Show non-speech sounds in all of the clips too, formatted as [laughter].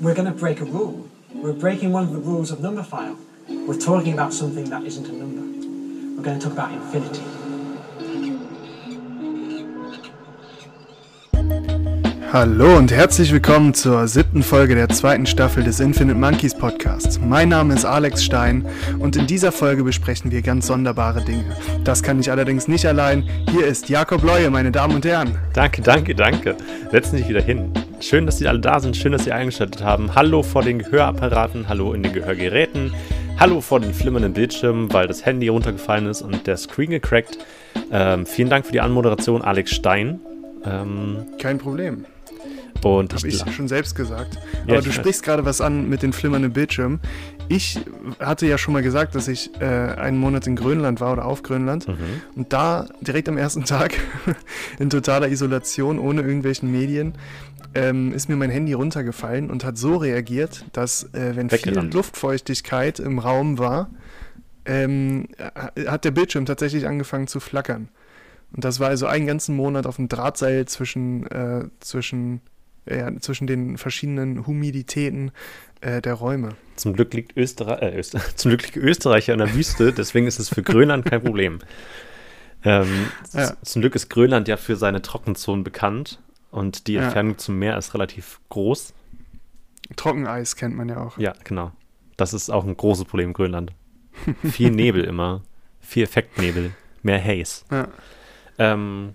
we're going to break a rule. We're breaking one of the rules of Numberphile. We're talking about something that isn't a number. We're going to talk about infinity. Hallo und herzlich willkommen zur siebten Folge der zweiten Staffel des Infinite Monkeys Podcasts. Mein Name ist Alex Stein und in dieser Folge besprechen wir ganz sonderbare Dinge. Das kann ich allerdings nicht allein. Hier ist Jakob Leue, meine Damen und Herren. Danke, danke, danke. Setzen Sie sich wieder hin. Schön, dass Sie alle da sind, schön, dass Sie eingeschaltet haben. Hallo vor den Gehörapparaten, hallo in den Gehörgeräten, hallo vor den flimmernden Bildschirmen, weil das Handy runtergefallen ist und der Screen gecrackt. Ähm, vielen Dank für die Anmoderation, Alex Stein. Ähm, Kein Problem. Und Habe ich schon selbst gesagt. Ja, Aber du sprichst gerade was an mit den flimmernden Bildschirmen. Ich hatte ja schon mal gesagt, dass ich äh, einen Monat in Grönland war oder auf Grönland. Mhm. Und da direkt am ersten [laughs] Tag in totaler Isolation, ohne irgendwelchen Medien, ähm, ist mir mein Handy runtergefallen und hat so reagiert, dass äh, wenn viel Luftfeuchtigkeit im Raum war, ähm, hat der Bildschirm tatsächlich angefangen zu flackern. Und das war also einen ganzen Monat auf dem Drahtseil zwischen, äh, zwischen ja, zwischen den verschiedenen Humiditäten äh, der Räume. Zum Glück liegt Österreich, äh, Öster [laughs] zum Glück liegt Österreich in der Wüste, deswegen ist es für Grönland kein Problem. Ähm, ja. Zum Glück ist Grönland ja für seine Trockenzonen bekannt und die Entfernung ja. zum Meer ist relativ groß. Trockeneis kennt man ja auch. Ja, genau. Das ist auch ein großes Problem in Grönland. [laughs] viel Nebel immer, viel Effektnebel, mehr Haze. Ja. Ähm,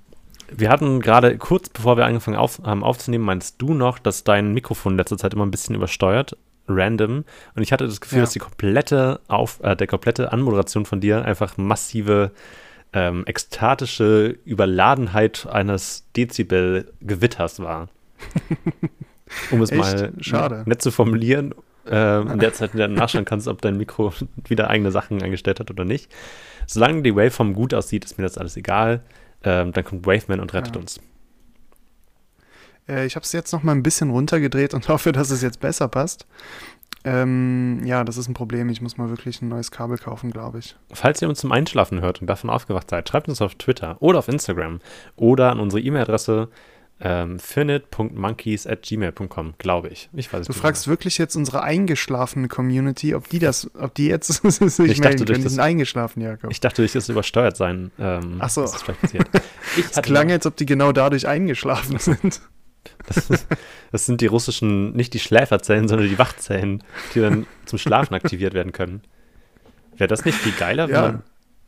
wir hatten gerade kurz bevor wir angefangen auf, haben aufzunehmen, meinst du noch, dass dein Mikrofon in letzter Zeit immer ein bisschen übersteuert, random. Und ich hatte das Gefühl, ja. dass die komplette auf, äh, der komplette Anmoderation von dir einfach massive ähm, ekstatische Überladenheit eines Dezibel-Gewitters war. [laughs] Um es Echt? mal Schade. nett zu formulieren. Äh, in der [laughs] Zeit, in der du nachschauen kannst, ob dein Mikro [laughs] wieder eigene Sachen eingestellt hat oder nicht. Solange die Waveform gut aussieht, ist mir das alles egal. Ähm, dann kommt Waveman und rettet ja. uns. Äh, ich habe es jetzt noch mal ein bisschen runtergedreht und hoffe, dass es jetzt besser passt. Ähm, ja, das ist ein Problem. Ich muss mal wirklich ein neues Kabel kaufen, glaube ich. Falls ihr uns zum Einschlafen hört und davon aufgewacht seid, schreibt uns auf Twitter oder auf Instagram oder an unsere E-Mail-Adresse ähm, finit.monkeys at gmail.com, glaube ich. Ich weiß Du fragst mehr. wirklich jetzt unsere eingeschlafene Community, ob die das, ob die jetzt [laughs] sich ich melden können. Die sind eingeschlafen, Jakob. Ich dachte, durch das übersteuert sein. Ähm, Ach so. Das, das klang, als ob die genau dadurch eingeschlafen [laughs] sind. Das, ist, das, sind die russischen, nicht die Schläferzellen, sondern die Wachzellen, die dann zum Schlafen aktiviert werden können. Wäre das nicht viel geiler, ja. wenn man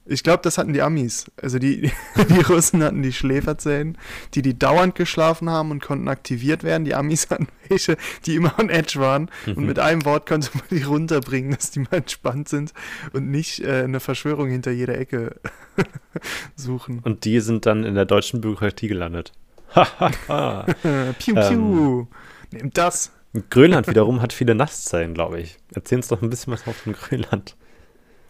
ich glaube, das hatten die Amis. Also die, [laughs] die Russen hatten die Schläferzellen, die die dauernd geschlafen haben und konnten aktiviert werden. Die Amis [laughs] hatten welche, die immer on edge waren. Mhm. Und mit einem Wort konnte man die runterbringen, dass die mal entspannt sind und nicht äh, eine Verschwörung hinter jeder Ecke [laughs] suchen. Und die sind dann in der deutschen Bürokratie gelandet. [laughs] piu, piu. Ähm, Nehmt das. Grönland wiederum hat viele Nasszellen, glaube ich. Erzähl uns doch ein bisschen was von Grönland.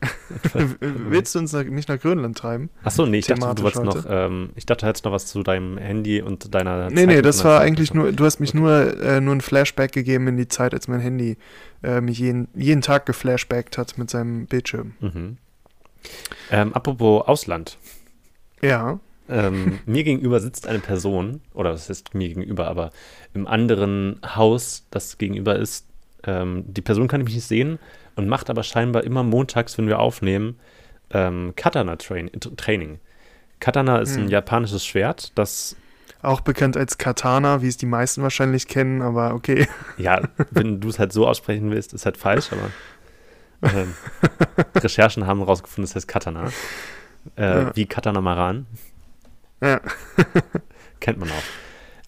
[laughs] Willst du uns nicht nach Grönland treiben? Achso, nee, ich dachte, du wolltest noch, ähm, ich dachte jetzt noch was zu deinem Handy und deiner Nee, Zeit nee, das war eigentlich nur, du hast mich okay. nur, äh, nur ein Flashback gegeben in die Zeit, als mein Handy äh, mich jeden, jeden Tag geflashbackt hat mit seinem Bildschirm. Mhm. Ähm, apropos Ausland. Ja. Ähm, [laughs] mir gegenüber sitzt eine Person, oder das ist mir gegenüber, aber im anderen Haus, das gegenüber ist, ähm, die Person kann ich nicht sehen, und macht aber scheinbar immer montags, wenn wir aufnehmen, ähm, Katana-Training. Katana ist hm. ein japanisches Schwert, das. Auch bekannt als Katana, wie es die meisten wahrscheinlich kennen, aber okay. [laughs] Ja, wenn du es halt so aussprechen willst, ist halt falsch, aber äh, [laughs] Recherchen haben herausgefunden, es heißt Katana. Äh, ja. Wie Katana Maran. Ja. [laughs] Kennt man auch.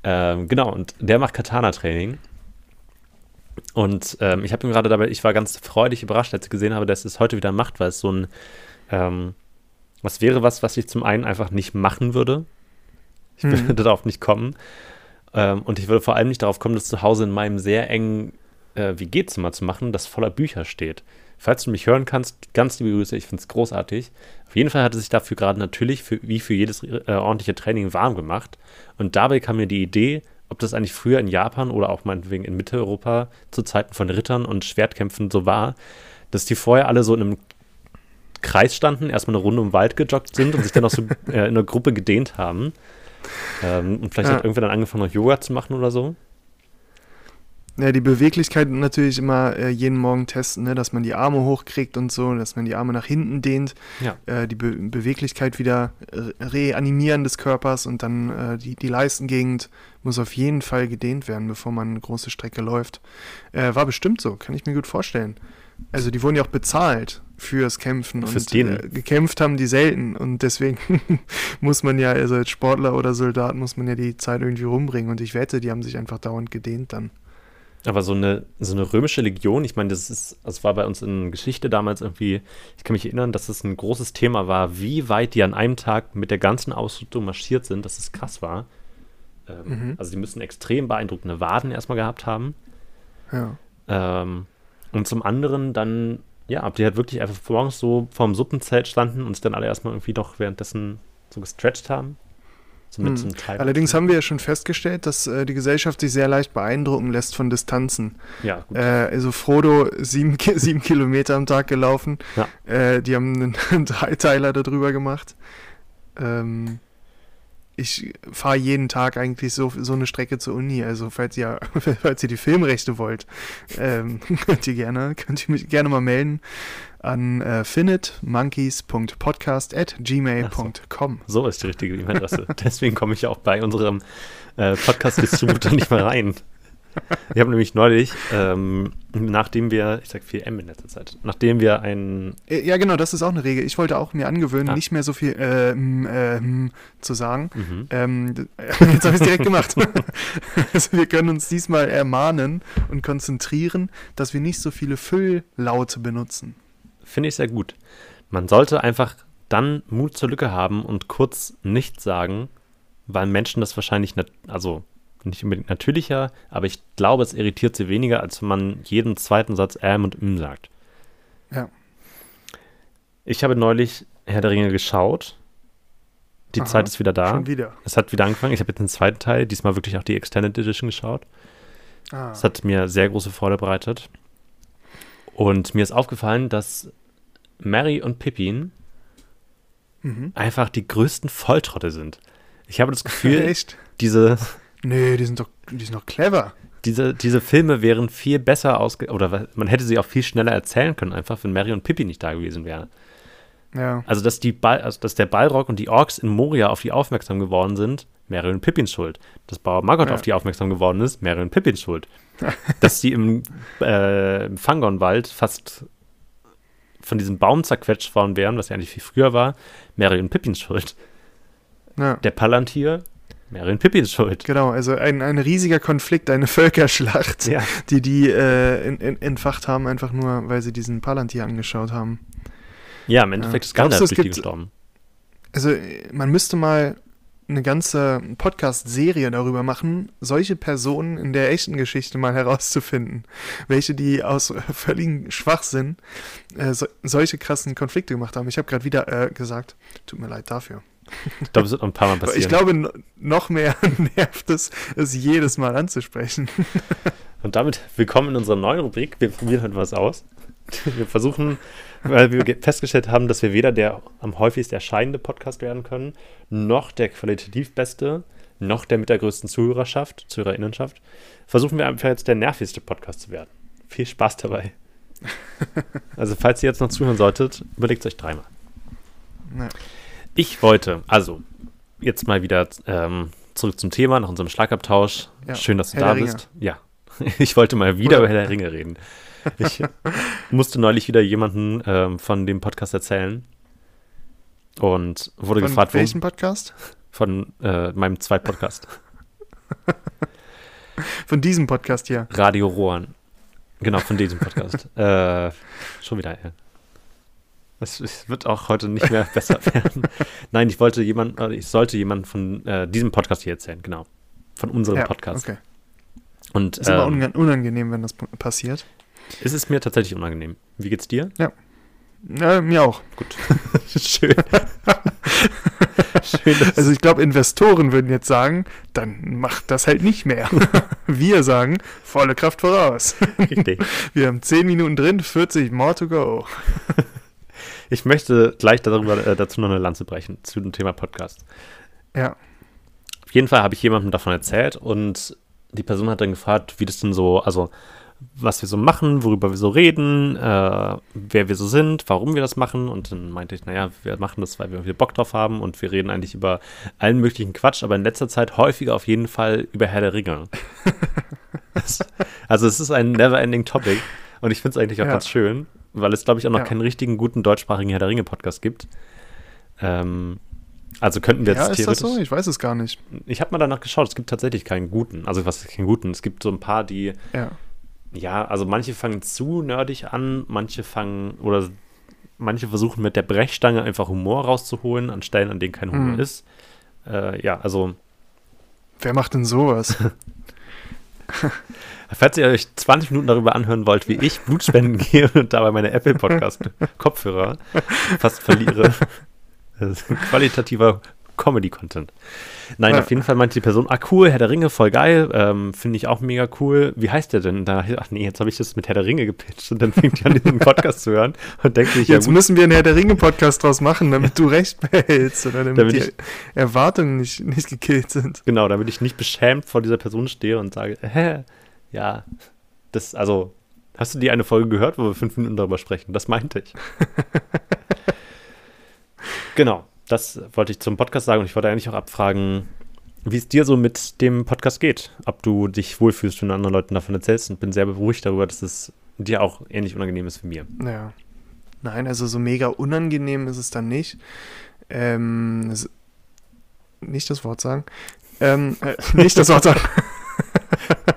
Ähm, genau, und der macht Katana-Training. Und ähm, ich habe ihm gerade dabei, ich war ganz freudig überrascht, als ich gesehen habe, dass es heute wieder macht, weil es so ein, ähm, was wäre was, was ich zum einen einfach nicht machen würde. Ich mhm. würde darauf nicht kommen. Ähm, und ich würde vor allem nicht darauf kommen, das zu Hause in meinem sehr engen äh, WG-Zimmer zu machen, das voller Bücher steht. Falls du mich hören kannst, ganz liebe Grüße, ich finde es großartig. Auf jeden Fall hat es sich dafür gerade natürlich, für, wie für jedes äh, ordentliche Training, warm gemacht. Und dabei kam mir die Idee, ob das eigentlich früher in Japan oder auch meinetwegen in Mitteleuropa zu Zeiten von Rittern und Schwertkämpfen so war, dass die vorher alle so in einem Kreis standen, erstmal eine Runde um den Wald gejoggt sind und sich dann auch so [laughs] äh, in einer Gruppe gedehnt haben. Ähm, und vielleicht ja. hat irgendwer dann angefangen, noch Yoga zu machen oder so. Ja, die Beweglichkeit natürlich immer äh, jeden Morgen testen, ne? dass man die Arme hochkriegt und so, dass man die Arme nach hinten dehnt, ja. äh, die Be Beweglichkeit wieder reanimieren des Körpers und dann äh, die, die Leistengegend muss auf jeden Fall gedehnt werden, bevor man eine große Strecke läuft. Äh, war bestimmt so, kann ich mir gut vorstellen. Also die wurden ja auch bezahlt fürs Kämpfen Fürs und äh, gekämpft haben die selten und deswegen [laughs] muss man ja, also als Sportler oder Soldat muss man ja die Zeit irgendwie rumbringen und ich wette, die haben sich einfach dauernd gedehnt dann. Aber so eine, so eine römische Legion, ich meine, das ist, das war bei uns in Geschichte damals irgendwie, ich kann mich erinnern, dass es ein großes Thema war, wie weit die an einem Tag mit der ganzen Ausrüstung marschiert sind, dass es krass war. Ähm, mhm. Also die müssen extrem beeindruckende Waden erstmal gehabt haben. Ja. Ähm, und zum anderen dann, ja, ob die halt wirklich einfach morgens so vorm Suppenzelt standen und sich dann alle erstmal irgendwie doch währenddessen so gestretched haben. Hm. Allerdings haben wir ja schon festgestellt, dass äh, die Gesellschaft sich sehr leicht beeindrucken lässt von Distanzen. Ja, gut. Äh, also Frodo sieben, [laughs] sieben Kilometer am Tag gelaufen. Ja. Äh, die haben einen, einen [laughs] Dreiteiler darüber gemacht. Ähm, ich fahre jeden Tag eigentlich so, so eine Strecke zur Uni. Also falls ihr, [laughs] falls ihr die Filmrechte wollt, ähm, [laughs] könnt ihr gerne, könnt ihr mich gerne mal melden an äh, finitmonkeys.podcast at gmail.com. So. so. ist die richtige E-Mail-Adresse. [laughs] Deswegen komme ich auch bei unserem äh, Podcast-Distributor nicht mehr rein. [laughs] Ich habe nämlich neulich, ähm, nachdem wir, ich sag viel M in letzter Zeit, nachdem wir ein. Äh, ja, genau, das ist auch eine Regel. Ich wollte auch mir angewöhnen, ah. nicht mehr so viel äh, äh, zu sagen. Mhm. Ähm, [laughs] jetzt habe ich es direkt gemacht. [laughs] also wir können uns diesmal ermahnen und konzentrieren, dass wir nicht so viele Fülllaute benutzen. Finde ich sehr gut. Man sollte einfach dann Mut zur Lücke haben und kurz nichts sagen, weil Menschen das wahrscheinlich, also nicht unbedingt natürlicher, aber ich glaube, es irritiert sie weniger, als wenn man jeden zweiten Satz ähm und m sagt. Ja. Ich habe neulich Herr der Ringe geschaut. Die Aha, Zeit ist wieder da. Schon wieder. Es hat wieder angefangen. Ich habe jetzt den zweiten Teil, diesmal wirklich auch die Extended Edition geschaut. Ah. Es hat mir sehr große Freude bereitet. Und mir ist aufgefallen, dass Mary und Pippin mhm. einfach die größten Volltrotte sind. Ich habe das [laughs] Gefühl, Echt? diese Nee, die sind doch, die sind doch clever. Diese, diese Filme wären viel besser ausge... Oder man hätte sie auch viel schneller erzählen können, einfach, wenn Mary und Pippi nicht da gewesen wären. Ja. Also, dass, die Ball, also, dass der Balrog und die Orks in Moria auf die aufmerksam geworden sind, Mary und Pippins Schuld. Dass Bauer Margot ja. auf die aufmerksam geworden ist, Mary und Pippins Schuld. [laughs] dass die im, äh, im Fangonwald fast von diesem Baum zerquetscht worden wären, was ja eigentlich viel früher war, Mary und Pippins Schuld. Ja. Der Palantir, Merin Pippins schuld. Genau, also ein, ein riesiger Konflikt, eine Völkerschlacht, ja. die die äh, in, in, entfacht haben, einfach nur, weil sie diesen Palantir angeschaut haben. Ja, im Endeffekt ist Gandalf durch die gestorben. Also man müsste mal eine ganze Podcast-Serie darüber machen, solche Personen in der echten Geschichte mal herauszufinden. Welche, die aus [laughs] völligem Schwachsinn äh, so, solche krassen Konflikte gemacht haben. Ich habe gerade wieder äh, gesagt, tut mir leid dafür. Ich glaube, es wird noch ein paar Mal passieren. Ich glaube, noch mehr [laughs] nervt es, es jedes Mal anzusprechen. [laughs] Und damit willkommen in unserer neuen Rubrik. Wir probieren heute was aus. Wir versuchen, weil wir festgestellt haben, dass wir weder der am häufigst erscheinende Podcast werden können, noch der qualitativ beste, noch der mit der größten Zuhörerschaft, Zuhörerinnenschaft, versuchen wir einfach jetzt der nervigste Podcast zu werden. Viel Spaß dabei. [laughs] Also, falls ihr jetzt noch zuhören solltet, überlegt es euch dreimal. Ja. Ich wollte, also jetzt mal wieder ähm, zurück zum Thema, nach unserem Schlagabtausch. Ja. Schön, dass du Herr da bist. Ja, [laughs] ich wollte mal wieder über Herr der Ringe reden. Ich [laughs] musste neulich wieder jemanden ähm, von dem Podcast erzählen und wurde von gefragt, von welchem Podcast? Von äh, meinem Zweitpodcast. [laughs] von diesem Podcast hier. Radio Rohan. Genau, von diesem Podcast. äh, schon wieder, ja. Es, es, wird auch heute nicht mehr besser werden. [laughs] Nein, ich wollte jemand, ich sollte jemanden von äh, diesem Podcast hier erzählen, genau. Von unserem ja, Podcast. Okay. Und, ist ähm, immer unangenehm, wenn das passiert. Ist es mir tatsächlich unangenehm. Wie geht's dir? Ja. ja mir auch. Gut. [laughs] Schön. [laughs] Schön also ich glaube, Investoren würden jetzt sagen, dann macht das halt nicht mehr. Wir sagen, volle Kraft voraus. Richtig. Wir haben 10 Minuten drin, 40 more to go. Ich möchte gleich darüber, äh, dazu noch eine Lanze brechen, zu dem Thema Podcast. Ja. Auf jeden Fall habe ich jemandem davon erzählt und die Person hat dann gefragt, wie das denn so, also was wir so machen, worüber wir so reden, äh, wer wir so sind, warum wir das machen. Und dann meinte ich, naja, wir machen das, weil wir viel Bock drauf haben und wir reden eigentlich über allen möglichen Quatsch, aber in letzter Zeit häufiger auf jeden Fall über Herr der Ringe. [laughs] also es ist ein never-ending Topic und ich finde es eigentlich auch ja. ganz schön, weil es, glaube ich, auch noch ja. keinen richtigen guten deutschsprachigen Herr der Ringe-Podcast gibt. Ähm, also könnten wir jetzt ja, ist das so? Ich weiß es gar nicht. Ich habe mal danach geschaut, es gibt tatsächlich keinen guten. Also was ist keinen guten? Es gibt so ein paar, die ja ja, also manche fangen zu nerdig an, manche fangen oder manche versuchen mit der Brechstange einfach Humor rauszuholen an Stellen, an denen kein Humor mhm. ist. Äh, ja, also. Wer macht denn sowas? [laughs] Falls ihr euch 20 Minuten darüber anhören wollt, wie ich Blutspenden [laughs] gehe und dabei meine Apple Podcast [laughs] Kopfhörer fast verliere. qualitativer Comedy-Content. Nein, ja. auf jeden Fall meinte die Person, ah cool, Herr der Ringe, voll geil, ähm, finde ich auch mega cool. Wie heißt der denn? Da, ach nee, jetzt habe ich das mit Herr der Ringe gepitcht und dann fängt die an, diesen Podcast zu hören und denkt sich, Jetzt ja, müssen wir einen Herr der Ringe-Podcast draus machen, damit du recht behältst oder damit, damit die ich, Erwartungen nicht, nicht gekillt sind. Genau, damit ich nicht beschämt vor dieser Person stehe und sage, hä, ja, das, also, hast du die eine Folge gehört, wo wir fünf Minuten darüber sprechen? Das meinte ich. [laughs] genau das wollte ich zum Podcast sagen und ich wollte eigentlich auch abfragen, wie es dir so mit dem Podcast geht. Ob du dich wohlfühlst, wenn du anderen Leuten davon erzählst und bin sehr beruhigt darüber, dass es dir auch ähnlich unangenehm ist wie mir. Ja. Nein, also so mega unangenehm ist es dann nicht. Ähm, nicht das Wort sagen. Ähm, äh, nicht das Wort sagen. [laughs] [laughs]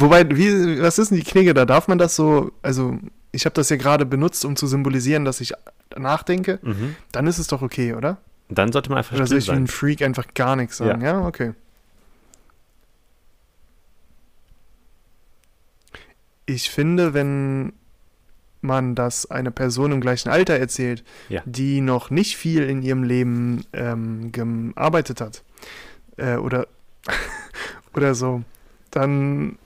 Wobei, wie, was ist denn die Knigge? Da darf man das so, also ich habe das ja gerade benutzt, um zu symbolisieren, dass ich nachdenke, mhm. dann ist es doch okay, oder? Dann sollte man einfach Oder soll ich wie ein Freak einfach gar nichts sagen? Ja, ja okay. Ich finde, wenn man das einer Person im gleichen Alter erzählt, ja. die noch nicht viel in ihrem Leben ähm, gearbeitet hat äh, oder, [laughs] oder so, dann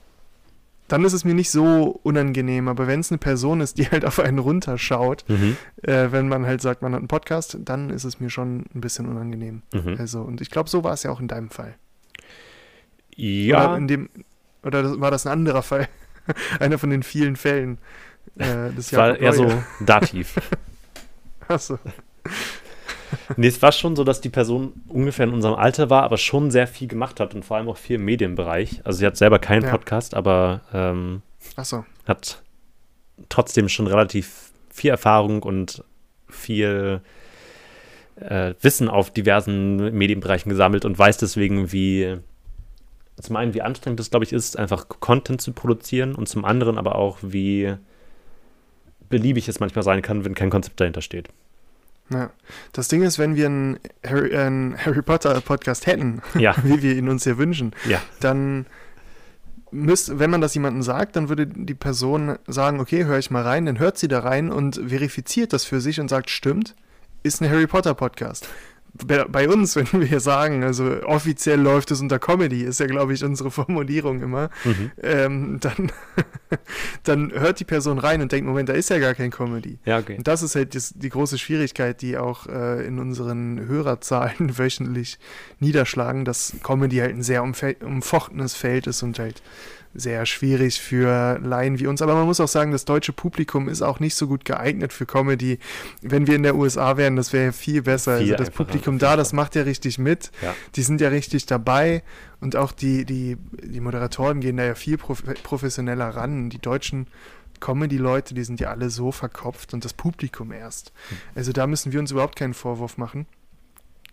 dann ist es mir nicht so unangenehm. Aber wenn es eine Person ist, die [laughs] halt auf einen runterschaut, mhm. äh, wenn man halt sagt, man hat einen Podcast, dann ist es mir schon ein bisschen unangenehm. Mhm. Also, und ich glaube, so war es ja auch in deinem Fall. Ja. Oder, in dem, oder war das ein anderer Fall? [laughs] Einer von den vielen Fällen. Äh, das war eher so Dativ. [laughs] Achso. Nee, es war schon so, dass die Person ungefähr in unserem Alter war, aber schon sehr viel gemacht hat und vor allem auch viel im Medienbereich. Also sie hat selber keinen ja. Podcast, aber ähm, so. hat trotzdem schon relativ viel Erfahrung und viel äh, Wissen auf diversen Medienbereichen gesammelt und weiß deswegen, wie zum einen, wie anstrengend es, glaube ich, ist, einfach Content zu produzieren und zum anderen aber auch, wie beliebig es manchmal sein kann, wenn kein Konzept dahinter steht. Ja. Das Ding ist, wenn wir einen Harry, einen Harry Potter Podcast hätten, ja. [laughs] wie wir ihn uns hier wünschen, ja. dann müsste, wenn man das jemandem sagt, dann würde die Person sagen, okay, höre ich mal rein, dann hört sie da rein und verifiziert das für sich und sagt, stimmt, ist ein Harry Potter Podcast bei uns, [laughs] wenn wir sagen, also offiziell läuft es unter Comedy, ist ja, glaube ich, unsere Formulierung immer, mhm. ähm, dann, [laughs] dann hört die Person rein und denkt, Moment, da ist ja gar kein Comedy. Ja, okay. Und das ist halt das, die große Schwierigkeit, die auch äh, in unseren Hörerzahlen [laughs] wöchentlich niederschlagen, dass Comedy halt ein sehr umfochtenes Feld ist und halt sehr schwierig für Laien wie uns. Aber man muss auch sagen, das deutsche Publikum ist auch nicht so gut geeignet für Comedy. Wenn wir in der USA wären, das wäre viel besser. Viel also das Publikum da, das macht ja richtig mit. Ja. Die sind ja richtig dabei. Und auch die, die, die Moderatoren gehen da ja viel professioneller ran. Die deutschen Comedy-Leute, die sind ja alle so verkopft und das Publikum erst. Hm. Also da müssen wir uns überhaupt keinen Vorwurf machen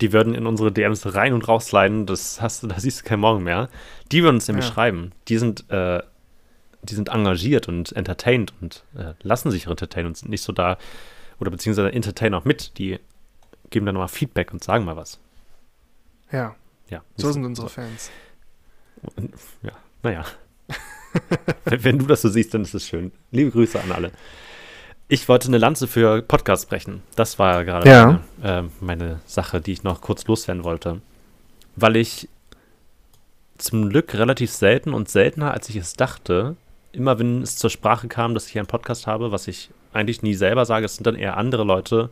die würden in unsere DMs rein und rausleiten, das hast du, da siehst du keinen Morgen mehr. Die würden uns nämlich ja. schreiben. Die sind, äh, die sind engagiert und entertained und äh, lassen sich entertainen und sind nicht so da, oder beziehungsweise entertainen auch mit. Die geben dann nochmal Feedback und sagen mal was. Ja. Ja. So sind unsere Fans. Ja, naja. [laughs] wenn, wenn du das so siehst, dann ist es schön. Liebe Grüße an alle. Ich wollte eine Lanze für Podcasts brechen. Das war gerade ja. meine, äh, meine, Sache, die ich noch kurz loswerden wollte. Weil ich zum Glück relativ selten und seltener, als ich es dachte, immer wenn es zur Sprache kam, dass ich einen Podcast habe, was ich eigentlich nie selber sage, es sind dann eher andere Leute,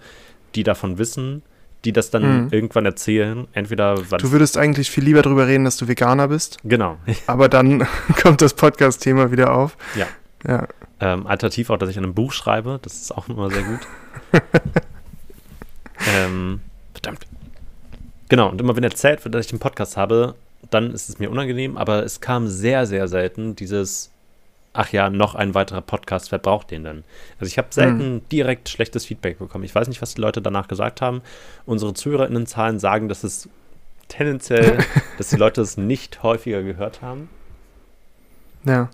die davon wissen, die das dann mhm. irgendwann erzählen. Entweder Du würdest eigentlich viel lieber darüber reden, dass du Veganer bist. Genau. Aber dann [laughs] kommt das Podcast-Thema wieder auf. Ja. ja. Ähm, alternativ auch, dass ich an einem Buch schreibe. Das ist auch immer sehr gut. [laughs] ähm, verdammt. Genau, und immer wenn erzählt wird, dass ich einen Podcast habe, dann ist es mir unangenehm, aber es kam sehr, sehr selten dieses, ach ja, noch ein weiterer Podcast, wer braucht den denn? Also ich habe selten mhm. direkt schlechtes Feedback bekommen. Ich weiß nicht, was die Leute danach gesagt haben. Unsere ZuhörerInnenzahlen sagen, dass es tendenziell, [laughs] dass die Leute es nicht häufiger gehört haben. Ja.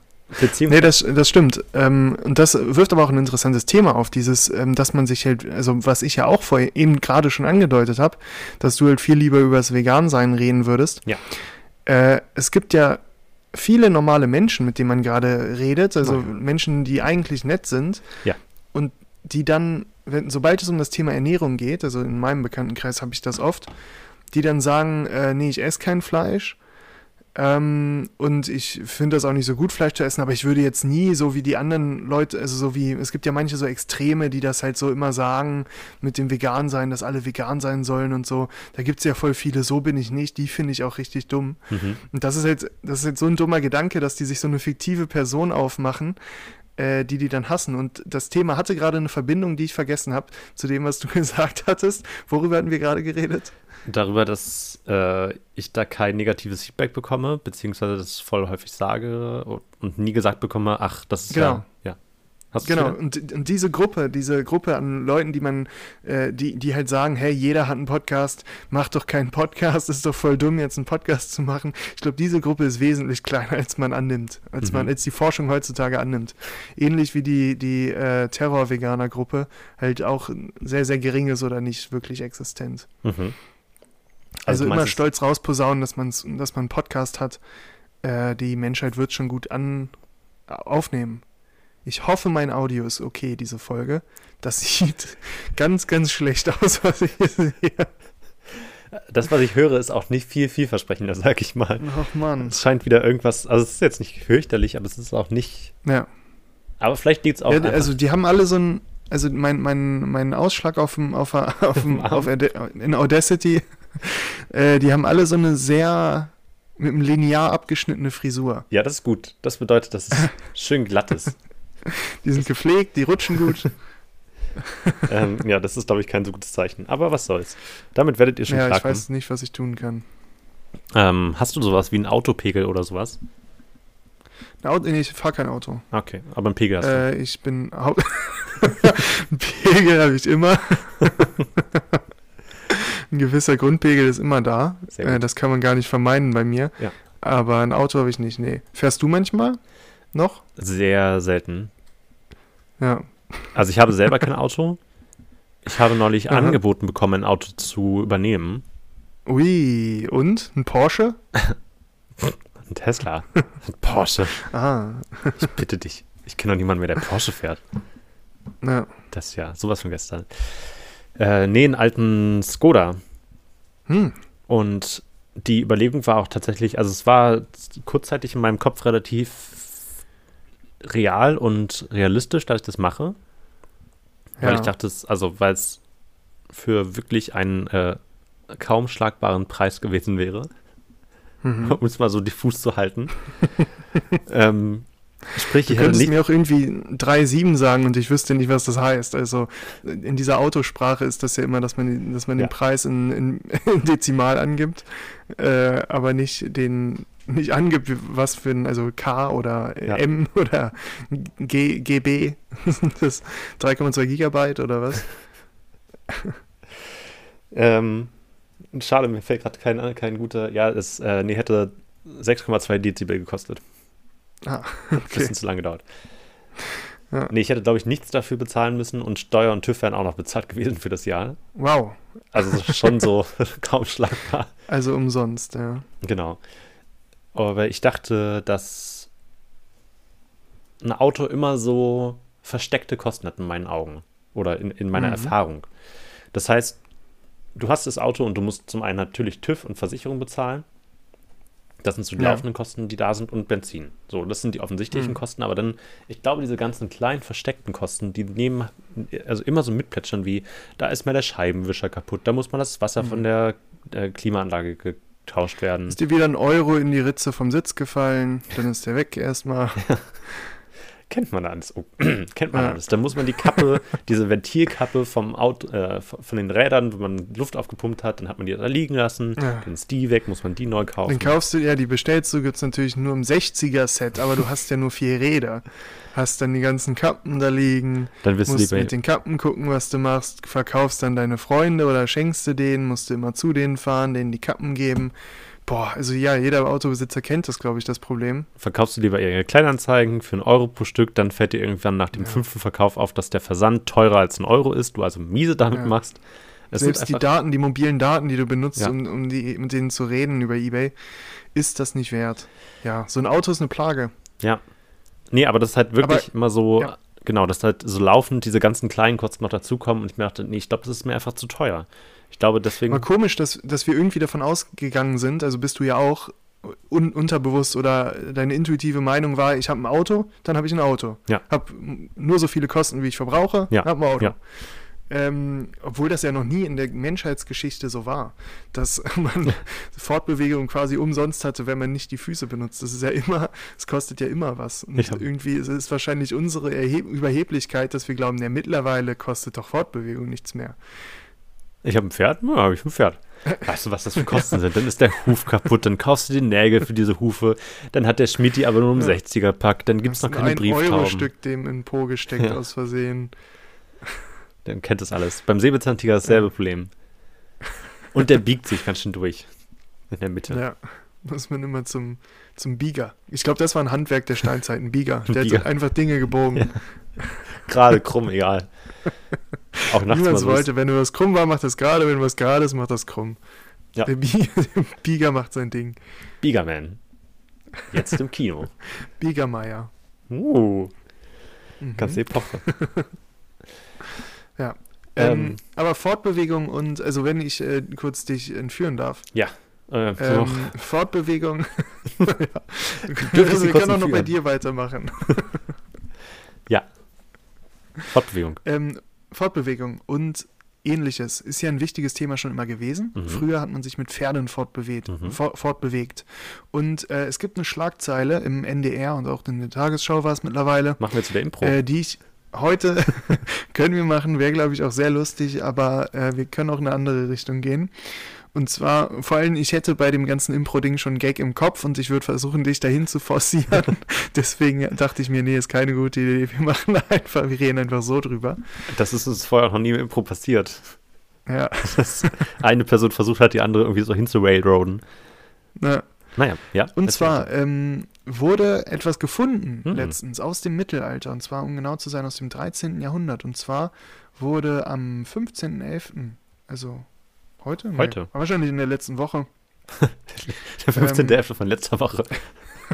Nee, das, das stimmt. Ähm, und das wirft aber auch ein interessantes Thema auf, dieses, ähm, dass man sich halt, also was ich ja auch vorher eben gerade schon angedeutet habe, dass du halt viel lieber über das Vegan-Sein reden würdest. Ja. Äh, es gibt ja viele normale Menschen, mit denen man gerade redet, also oh Menschen, die eigentlich nett sind. Ja. Und die dann, wenn, sobald es um das Thema Ernährung geht, also in meinem Bekanntenkreis habe ich das oft, die dann sagen, äh, nee, ich esse kein Fleisch ähm, und ich finde das auch nicht so gut, Fleisch zu essen, aber ich würde jetzt nie so wie die anderen Leute, also so wie, es gibt ja manche so Extreme, die das halt so immer sagen, mit dem Vegan sein, dass alle vegan sein sollen und so. Da gibt es ja voll viele, so bin ich nicht, die finde ich auch richtig dumm. Mhm. Und das ist halt, das ist halt so ein dummer Gedanke, dass die sich so eine fiktive Person aufmachen, äh, die die dann hassen. Und das Thema hatte gerade eine Verbindung, die ich vergessen habe, zu dem, was du [laughs] gesagt hattest. Worüber hatten wir gerade geredet? Darüber, dass äh, ich da kein negatives Feedback bekomme, beziehungsweise das voll häufig sage und nie gesagt bekomme, ach, das ist genau. ja, ja. Hast genau, und, und, diese Gruppe, diese Gruppe an Leuten, die man, äh, die, die halt sagen, hey, jeder hat einen Podcast, mach doch keinen Podcast, ist doch voll dumm, jetzt einen Podcast zu machen. Ich glaube, diese Gruppe ist wesentlich kleiner, als man annimmt, als mhm. man, als die Forschung heutzutage annimmt. Ähnlich wie die, die äh, Terror-Veganer-Gruppe halt auch sehr, sehr gering ist oder nicht wirklich existent. Mhm. Also, also immer stolz rausposaunen, dass, man's, dass man einen Podcast hat. Äh, die Menschheit wird schon gut an, aufnehmen. Ich hoffe, mein Audio ist okay, diese Folge. Das [laughs] sieht ganz, ganz schlecht aus, was ich hier sehe. Das, was ich höre, ist auch nicht viel vielversprechender, sag ich mal. Ach man. Es scheint wieder irgendwas, also es ist jetzt nicht fürchterlich, aber es ist auch nicht. Ja. Aber vielleicht liegt es auch. Ja, also die haben alle so ein, also mein, mein, mein Ausschlag auf dem, auf, [laughs] auf, dem, auf, in Audacity [laughs] äh, die haben alle so eine sehr mit einem Linear abgeschnittene Frisur. Ja, das ist gut. Das bedeutet, dass es [laughs] schön glatt ist. Die sind gepflegt, die rutschen gut. [laughs] ähm, ja, das ist, glaube ich, kein so gutes Zeichen. Aber was soll's. Damit werdet ihr schon ja, klarkommen. ich weiß nicht, was ich tun kann. Ähm, hast du sowas wie einen Autopegel oder sowas? Auto, nee, ich fahre kein Auto. Okay, aber ein Pegel hast du. Äh, ich bin. Ein Pegel habe ich immer ein gewisser Grundpegel ist immer da. Äh, das kann man gar nicht vermeiden bei mir. Ja. Aber ein Auto habe ich nicht, nee. Fährst du manchmal noch? Sehr selten. Ja. Also ich habe selber kein Auto. Ich habe neulich Aha. angeboten bekommen, ein Auto zu übernehmen. Ui, und? Ein Porsche? [laughs] ein Tesla. Ein Porsche. Ah. ich bitte dich. Ich kenne doch niemanden mehr, der Porsche fährt. Ja. Das ist ja sowas von gestern. Äh, nee, einen alten Skoda. Hm. Und die Überlegung war auch tatsächlich, also es war kurzzeitig in meinem Kopf relativ real und realistisch, dass ich das mache. Ja. Weil ich dachte, also weil es für wirklich einen äh, kaum schlagbaren Preis gewesen wäre. Mhm. [laughs] Um es mal so diffus zu halten. [laughs] ähm, Sprich, du könntest mir auch irgendwie 3,7 sagen und ich wüsste nicht, was das heißt. Also in dieser Autosprache ist das ja immer, dass man, dass man ja. den Preis in, in, [laughs] in Dezimal angibt, äh, aber nicht den nicht angibt, was für ein, also K oder ja. M [laughs] oder G, GB. [laughs] das 3,2 Gigabyte oder was? ähm, schade, mir fällt gerade kein, kein guter, ja, es äh, nee, hätte 6,2 Dezibel gekostet. Ah, okay. Bisschen zu lange gedauert. Ja. Nee, ich hätte, glaube ich, nichts dafür bezahlen müssen und Steuer und TÜV wären auch noch bezahlt gewesen für das Jahr. Wow. Also schon so [laughs] kaum schlagbar. Also umsonst, ja. Genau. Aber ich dachte, dass ein Auto immer so versteckte Kosten hat in meinen Augen oder in, in meiner mhm. Erfahrung. Das heißt, du hast das Auto und du musst zum einen natürlich TÜV und Versicherung bezahlen. Das sind so die ja. laufenden Kosten, die da sind und Benzin. So, das sind die offensichtlichen mhm. Kosten, aber dann, ich glaube, diese ganzen kleinen versteckten Kosten, die nehmen also immer so mitplätschern wie, da ist mal der Scheibenwischer kaputt, da muss mal das Wasser mhm. von der äh, Klimaanlage getauscht werden. Ist dir wieder ein Euro in die Ritze vom Sitz gefallen, dann ist der weg erstmal. [laughs] [laughs] kennt man alles. Oh, [clears throat] kennt man ja. alles. Da muss man die Kappe, [laughs] diese Ventilkappe vom Auto, äh, von den Rädern, wo man Luft aufgepumpt hat, dann hat man die da liegen lassen, ja. dann ist die weg, muss man die neu kaufen. Dann kaufst du, ja, die bestellst du jetzt natürlich nur im 60er-Set, aber du hast ja nur vier Räder. Hast dann die ganzen Kappen da liegen, dann musst du mit den Kappen gucken, was du machst, verkaufst dann deine Freunde oder schenkst du denen, musst du immer zu denen fahren, denen die Kappen geben. Boah, also ja, jeder Autobesitzer kennt das, glaube ich, das Problem. Verkaufst du lieber ihre Kleinanzeigen für einen Euro pro Stück, dann fällt dir irgendwann nach dem ja. fünften Verkauf auf, dass der Versand teurer als ein Euro ist, du also miese damit ja. machst. Es Selbst die Daten, die mobilen Daten, die du benutzt, ja. um, um die, mit denen zu reden über Ebay, ist das nicht wert. Ja, so ein Auto ist eine Plage. Ja. Nee, aber das ist halt wirklich aber, immer so, genau, dass halt so laufend diese ganzen kleinen Kosten noch dazukommen und ich mir dachte, nee, ich glaube, das ist mir einfach zu teuer. Ich glaube, deswegen. War komisch, dass, dass wir irgendwie davon ausgegangen sind, also bist du ja auch un unterbewusst oder deine intuitive Meinung war, ich habe ein Auto, dann habe ich ein Auto. Ja. Habe nur so viele Kosten, wie ich verbrauche, ja. habe ein Auto. Ja. Ähm, obwohl das ja noch nie in der Menschheitsgeschichte so war, dass [laughs] man Fortbewegung quasi umsonst hatte, wenn man nicht die Füße benutzt. Das ist ja immer, es kostet ja immer was. Und irgendwie ist es wahrscheinlich unsere Erheb Überheblichkeit, dass wir glauben, ja, mittlerweile kostet doch Fortbewegung nichts mehr. Ich habe ein Pferd? Ja, habe ich ein Pferd. Weißt du, was das für Kosten sind? Dann ist der Huf kaputt, dann kaufst du die Nägel für diese Hufe, dann hat der Schmidt die aber nur im ja. 60er-Pack, dann gibt es noch keine ein Brieftauben. Ein Euro-Stück dem in Po gesteckt ja. aus Versehen. Dann kennt das alles. Beim Säbelzahntiger dasselbe ja. Problem. Und der biegt sich ganz schön durch. In der Mitte. Ja, [laughs] muss man immer zum, zum Bieger. Ich glaube, das war ein Handwerk der Steinzeit, ein Bieger. [laughs] Der Bieger. hat einfach Dinge gebogen. Ja. Gerade krumm, egal. [laughs] Auch nachts Niemand wollte, wenn du was krumm war, macht das gerade, wenn du was gerade ist, macht das krumm. Ja. Der, Bie der Bieger macht sein Ding. Biegerman. Jetzt im Kino. Biegermeier. Uh. Mhm. Ganze Epoche. ja. Ähm, ähm, aber Fortbewegung und, also wenn ich äh, kurz dich entführen darf. Ja. Äh, ähm, Fortbewegung. [laughs] ja. also, wir können auch noch bei dir weitermachen. [laughs] ja. Fortbewegung. Ähm, Fortbewegung und ähnliches ist ja ein wichtiges Thema schon immer gewesen. Mhm. Früher hat man sich mit Pferden fortbewegt. Mhm. For fortbewegt. Und äh, es gibt eine Schlagzeile im NDR und auch in der Tagesschau war es mittlerweile. Machen wir jetzt wieder Impro. Äh, die ich heute [laughs] können wir machen, wäre glaube ich auch sehr lustig, aber äh, wir können auch in eine andere Richtung gehen. Und zwar, vor allem, ich hätte bei dem ganzen Impro-Ding schon einen Gag im Kopf und ich würde versuchen, dich dahin zu forcieren. [laughs] Deswegen dachte ich mir, nee, ist keine gute Idee. Wir machen [laughs] einfach, wir reden einfach so drüber. Das ist uns vorher noch nie im Impro passiert. Ja. [laughs] Dass eine Person versucht hat, die andere irgendwie so hinzurailroaden. Ja. Naja, ja. Und zwar ähm, wurde etwas gefunden mhm. letztens aus dem Mittelalter, und zwar, um genau zu sein, aus dem 13. Jahrhundert. Und zwar wurde am 15.11., also Heute? Nee. Heute. Wahrscheinlich in der letzten Woche. [laughs] der 15. Ähm, von letzter Woche.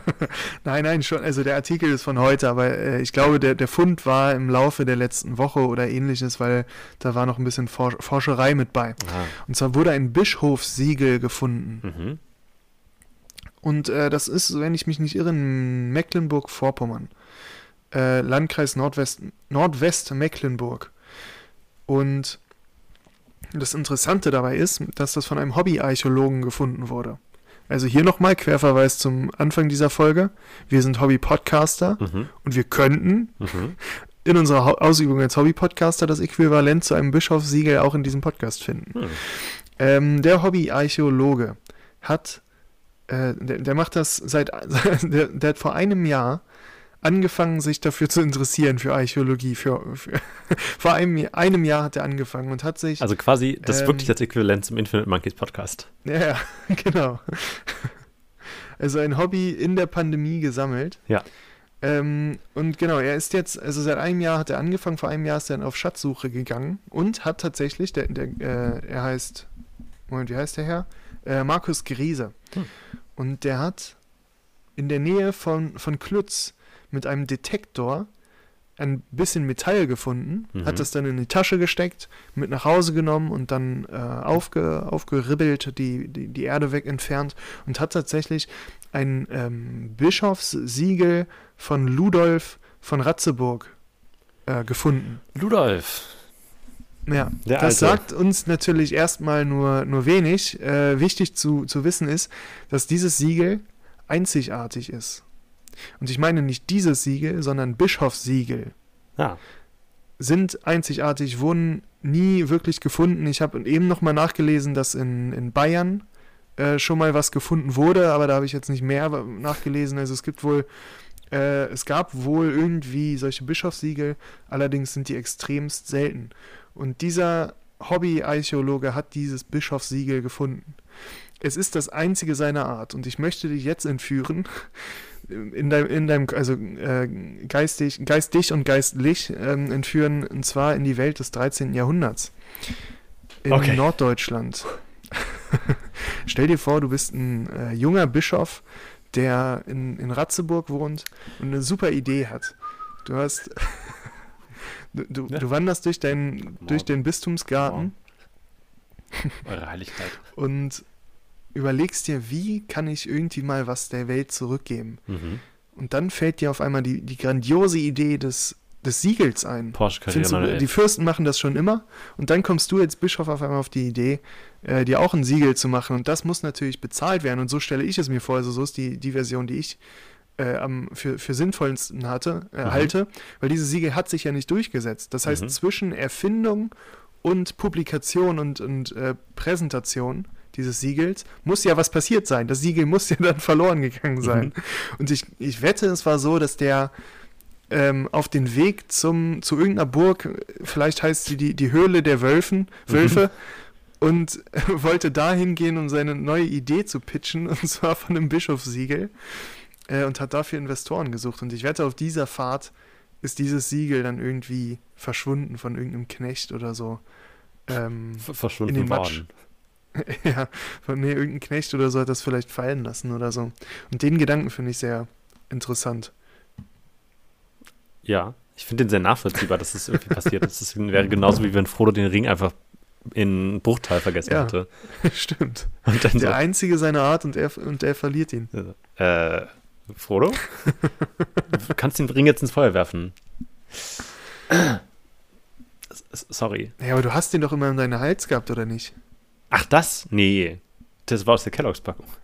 [laughs] nein, nein, schon. Also der Artikel ist von heute, aber äh, ich glaube, der, der Fund war im Laufe der letzten Woche oder ähnliches, weil da war noch ein bisschen For Forscherei mit bei. Ah. Und zwar wurde ein Bischofssiegel gefunden. Mhm. Und äh, das ist, wenn ich mich nicht irre, in Mecklenburg-Vorpommern. Äh, Landkreis Nordwest, Nordwest Mecklenburg. Und das Interessante dabei ist, dass das von einem Hobbyarchäologen gefunden wurde. Also hier nochmal Querverweis zum Anfang dieser Folge. Wir sind Hobby-Podcaster mhm. und wir könnten mhm. in unserer Ausübung als Hobby-Podcaster das Äquivalent zu einem Bischofssiegel auch in diesem Podcast finden. Mhm. Ähm, der Hobbyarchäologe hat, äh, der, der, macht das seit, [laughs] der, der hat vor einem Jahr angefangen, sich dafür zu interessieren, für Archäologie. Für, für [laughs] vor einem, einem Jahr hat er angefangen und hat sich. Also quasi das ähm, wirklich das Äquivalent zum Infinite Monkeys Podcast. Ja, [laughs] genau. Also ein Hobby in der Pandemie gesammelt. Ja. Ähm, und genau, er ist jetzt, also seit einem Jahr hat er angefangen, vor einem Jahr ist er dann auf Schatzsuche gegangen und hat tatsächlich, der, der, äh, er heißt, Moment, wie heißt der Herr? Äh, Markus Griese. Hm. Und der hat in der Nähe von, von Klütz mit einem Detektor ein bisschen Metall gefunden, mhm. hat das dann in die Tasche gesteckt, mit nach Hause genommen und dann äh, aufge, aufgeribbelt, die, die, die Erde weg entfernt und hat tatsächlich ein ähm, Bischofssiegel von Ludolf von Ratzeburg äh, gefunden. Ludolf. Ja, Der das Alte. sagt uns natürlich erstmal nur, nur wenig. Äh, wichtig zu, zu wissen ist, dass dieses Siegel einzigartig ist. Und ich meine nicht dieses Siegel, sondern Bischofssiegel. Ja. Sind einzigartig, wurden nie wirklich gefunden. Ich habe eben nochmal nachgelesen, dass in, in Bayern äh, schon mal was gefunden wurde, aber da habe ich jetzt nicht mehr nachgelesen. Also es gibt wohl, äh, es gab wohl irgendwie solche Bischofssiegel, allerdings sind die extremst selten. Und dieser Hobby-Archäologe hat dieses Bischofssiegel gefunden. Es ist das einzige seiner Art und ich möchte dich jetzt entführen in deinem, in deinem also äh, geistig, geistig und geistlich ähm, entführen, und zwar in die Welt des 13. Jahrhunderts. In okay. Norddeutschland. [laughs] Stell dir vor, du bist ein äh, junger Bischof, der in, in Ratzeburg wohnt und eine super Idee hat. Du hast. [laughs] du, du, ja. du, wanderst durch, dein, durch den Bistumsgarten. [laughs] Eure Heiligkeit. Und überlegst dir, wie kann ich irgendwie mal was der Welt zurückgeben? Mhm. Und dann fällt dir auf einmal die, die grandiose Idee des, des Siegels ein. Porsche du, die Fürsten machen das schon immer und dann kommst du als Bischof auf einmal auf die Idee, äh, dir auch ein Siegel zu machen und das muss natürlich bezahlt werden und so stelle ich es mir vor, also so ist die, die Version, die ich äh, am, für, für sinnvollsten hatte, äh, mhm. halte, weil dieses Siegel hat sich ja nicht durchgesetzt. Das heißt, mhm. zwischen Erfindung und Publikation und, und äh, Präsentation dieses Siegels, muss ja was passiert sein. Das Siegel muss ja [laughs] dann verloren gegangen sein. Mhm. Und ich, ich wette, es war so, dass der ähm, auf den Weg zum, zu irgendeiner Burg, vielleicht heißt sie die, die Höhle der Wölfen, mhm. Wölfe, mhm. und [laughs] wollte dahin gehen, um seine neue Idee zu pitchen, und zwar von einem Bischofssiegel, äh, und hat dafür Investoren gesucht. Und ich wette, auf dieser Fahrt ist dieses Siegel dann irgendwie verschwunden von irgendeinem Knecht oder so. Ähm, verschwunden in den Matsch. [laughs] ja, von mir irgendein Knecht oder so hat das vielleicht fallen lassen oder so. Und den Gedanken finde ich sehr interessant. Ja, ich finde den sehr nachvollziehbar, dass das irgendwie passiert ist. Das wäre genauso wie wenn Frodo den Ring einfach in Bruchteil vergessen ja, hätte. [laughs] Stimmt. Der so, einzige seiner Art und er, und er verliert ihn. Äh, Frodo? du kannst den Ring jetzt ins Feuer werfen. [clears throat] Sorry. Ja, aber du hast den doch immer in deinem Hals gehabt, oder nicht? Ach, das? Nee. Das war aus der Kelloggs-Packung. [laughs]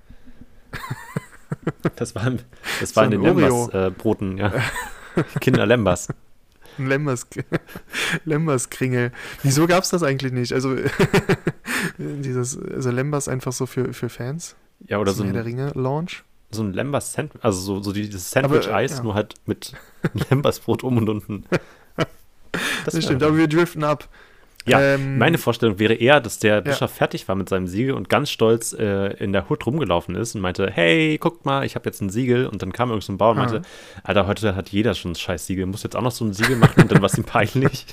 Das war, das so war in den Lembas-Broten, äh, ja. Kinder Lembas. Lembas, [laughs] Lembas-Kringel. Wieso gab es das eigentlich nicht? Also, [laughs] dieses, also Lembas einfach so für, für Fans? Ja, oder so ein. der Ringe-Launch? So ein Lembas-Sandwich, also so, so dieses Sandwich-Eis, ja. nur halt mit Lembas-Brot um und unten. Das, das stimmt, aber wir driften ab. Ja, ähm, meine Vorstellung wäre eher, dass der Bischof ja. fertig war mit seinem Siegel und ganz stolz äh, in der Hut rumgelaufen ist und meinte, hey, guckt mal, ich habe jetzt ein Siegel. Und dann kam irgend so ein Bauer und meinte, ah. Alter, heute hat jeder schon ein scheiß Siegel, muss jetzt auch noch so ein Siegel machen und dann war es ihm peinlich.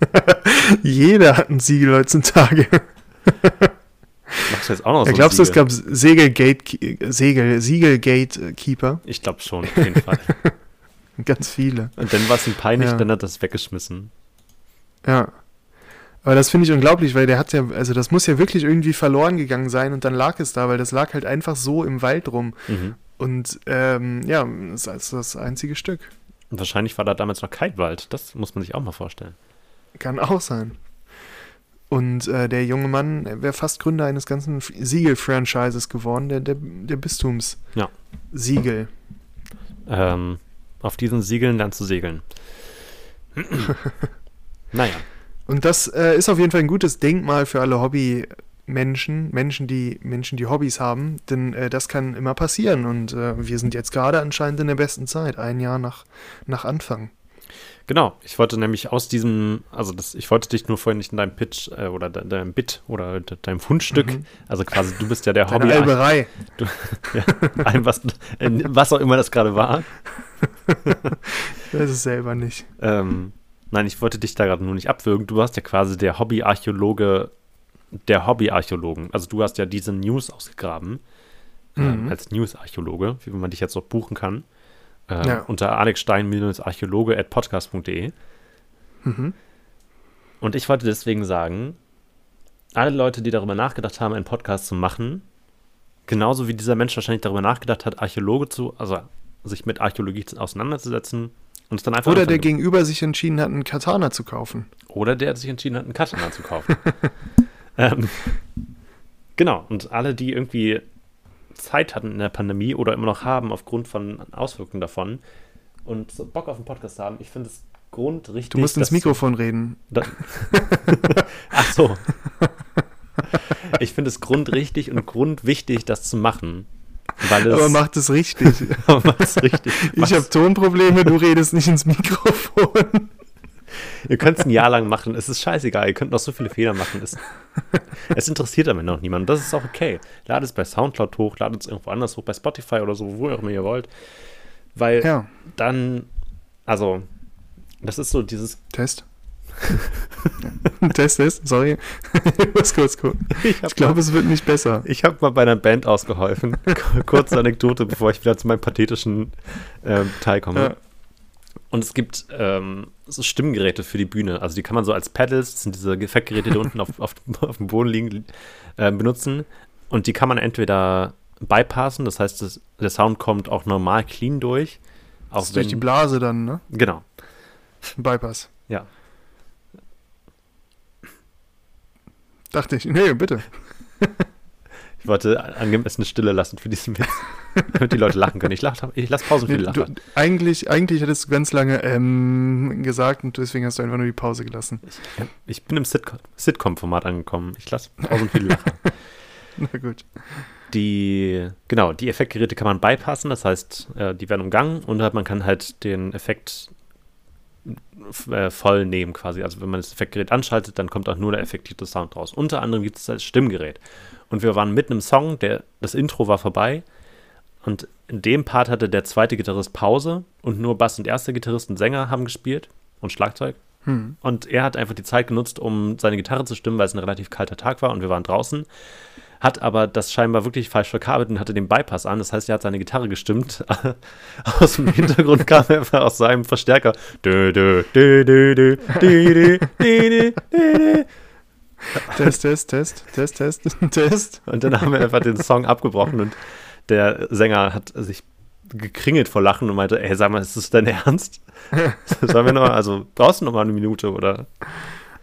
[laughs] jeder hat ein Siegel heutzutage. [laughs] Machst du jetzt auch noch so ja, Glaubst du, es gab Segelgate, Segel, Siegelgatekeeper? Ich glaube schon, auf jeden Fall. [laughs] Ganz viele. Und dann war es ihm peinlich, ja. dann hat er das weggeschmissen. Ja. Aber das finde ich unglaublich, weil der hat ja, also das muss ja wirklich irgendwie verloren gegangen sein und dann lag es da, weil das lag halt einfach so im Wald rum. Mhm. Und ähm, ja, das ist das einzige Stück. Und wahrscheinlich war da damals noch kein Wald, das muss man sich auch mal vorstellen. Kann auch sein. Und äh, der junge Mann wäre fast Gründer eines ganzen Siegel-Franchises geworden, der, der, der Bistums-Siegel. Ja. Ähm, auf diesen Siegeln dann zu segeln. [laughs] naja. Und das äh, ist auf jeden Fall ein gutes Denkmal für alle Hobbymenschen, Menschen, die Menschen, die Hobbys haben, denn äh, das kann immer passieren. Und äh, wir sind jetzt gerade anscheinend in der besten Zeit, ein Jahr nach, nach Anfang. Genau, ich wollte nämlich aus diesem, also das, ich wollte dich nur vorhin nicht in deinem Pitch äh, oder de, deinem Bit oder de, deinem Fundstück, mhm. also quasi du bist ja der Hobby. Alberei. Du, ja, ein, was, was auch immer das gerade war. [laughs] weiß es selber nicht. Ähm, Nein, ich wollte dich da gerade nur nicht abwürgen. Du warst ja quasi der Hobbyarchäologe der Hobbyarchäologen. Also du hast ja diese News ausgegraben ähm, mhm. äh, als Newsarchäologe, wie man dich jetzt noch buchen kann. äh, ja. unter alexstein-archäologe at podcast.de. Mhm. Und ich wollte deswegen sagen, alle Leute, die darüber nachgedacht haben, einen Podcast zu machen, genauso wie dieser Mensch wahrscheinlich darüber nachgedacht hat, Archäologe zu, also sich mit Archäologie auseinanderzusetzen und es dann einfach. Oder der Gegenüber sich entschieden hat, einen Katana zu kaufen. Oder der sich entschieden hat, einen Katana zu kaufen. [laughs] ähm, genau. Und alle, die irgendwie Zeit hatten in der Pandemie oder immer noch haben aufgrund von Auswirkungen davon und so Bock auf einen Podcast haben, ich finde es grundrichtig. Du musst ins Mikrofon reden. [laughs] Ach so. Ich finde es grundrichtig und grundwichtig, das zu machen. Weil es, aber macht es richtig. [laughs] aber macht es richtig. Ich habe Tonprobleme, du redest nicht ins Mikrofon. [laughs] Ihr könnt es ein Jahr lang machen, es ist scheißegal, ihr könnt noch so viele Fehler machen. Es, [laughs] es interessiert damit noch niemand. Das ist auch okay. Ladet es bei Soundcloud hoch, ladet es irgendwo anders hoch, bei Spotify oder so, wo auch immer ihr wollt. Weil ja. dann, also, das ist so dieses. Test. Test, Test, sorry. ich [laughs] muss kurz gucken. Ich, ich glaube, es wird nicht besser. Ich habe mal bei einer Band ausgeholfen. [laughs] Kurze Anekdote, bevor ich wieder zu meinem pathetischen ähm, Teil komme. Ja. Und es gibt ähm, so Stimmgeräte für die Bühne. Also die kann man so als Pedals, das sind diese Effektgeräte, die unten auf, auf, [laughs] auf, dem Boden liegen, äh, benutzen. Und die kann man entweder bypassen, das heißt, das, der Sound kommt auch normal clean durch. Auch das ist wenn, durch die Blase dann, ne? Genau. Bypass. Ja. Dachte ich. Nee, bitte. [laughs] Ich wollte angemessene Stille lassen für diesen Witz, damit die Leute lachen können. Ich, lach, ich lasse Pause für die Lacher. eigentlich, eigentlich hättest du ganz lange ähm, gesagt und deswegen hast du einfach nur die Pause gelassen. Ich, ich bin im Sitcom-Format angekommen. Ich lasse Pausen für die Lacher. [laughs] Na gut. Die, genau, die Effektgeräte kann man bypassen, das heißt, äh, die werden umgangen und man kann halt den Effekt äh, voll nehmen quasi. Also wenn man das Effektgerät anschaltet, dann kommt auch nur der effektive Sound raus. Unter anderem gibt es das Stimmgerät. Und wir waren mitten im Song, der, das Intro war vorbei. Und in dem Part hatte der zweite Gitarrist Pause und nur Bass und erster Gitarrist und Sänger haben gespielt und Schlagzeug. Hm. Und er hat einfach die Zeit genutzt, um seine Gitarre zu stimmen, weil es ein relativ kalter Tag war und wir waren draußen hat aber das scheinbar wirklich falsch verkabelt und hatte den Bypass an. Das heißt, er hat seine Gitarre gestimmt. [laughs] aus dem Hintergrund kam er einfach aus seinem Verstärker. Test, Test, Test, Test, Test, [laughs] Test. Und dann haben wir einfach den Song abgebrochen und der Sänger hat sich gekringelt vor Lachen und meinte, ey, sag mal, ist das dein Ernst? [laughs] Sollen wir noch, also brauchst du noch mal eine Minute oder?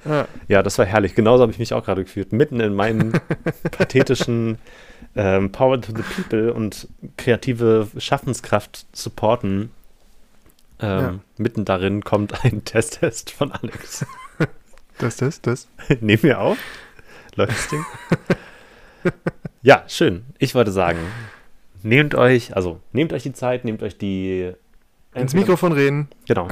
Ja. ja, das war herrlich. Genauso habe ich mich auch gerade gefühlt. Mitten in meinen [laughs] pathetischen ähm, Power to the People und kreative Schaffenskraft supporten. Ähm, ja. Mitten darin kommt ein [laughs] Test-Test von Alex. [laughs] Das, das, das. Nehmen wir auf. Läuft das Ding? ja, schön. Ich wollte sagen, nehmt euch, also nehmt euch die Zeit, nehmt euch die. Ins Mikrofon reden. Genau.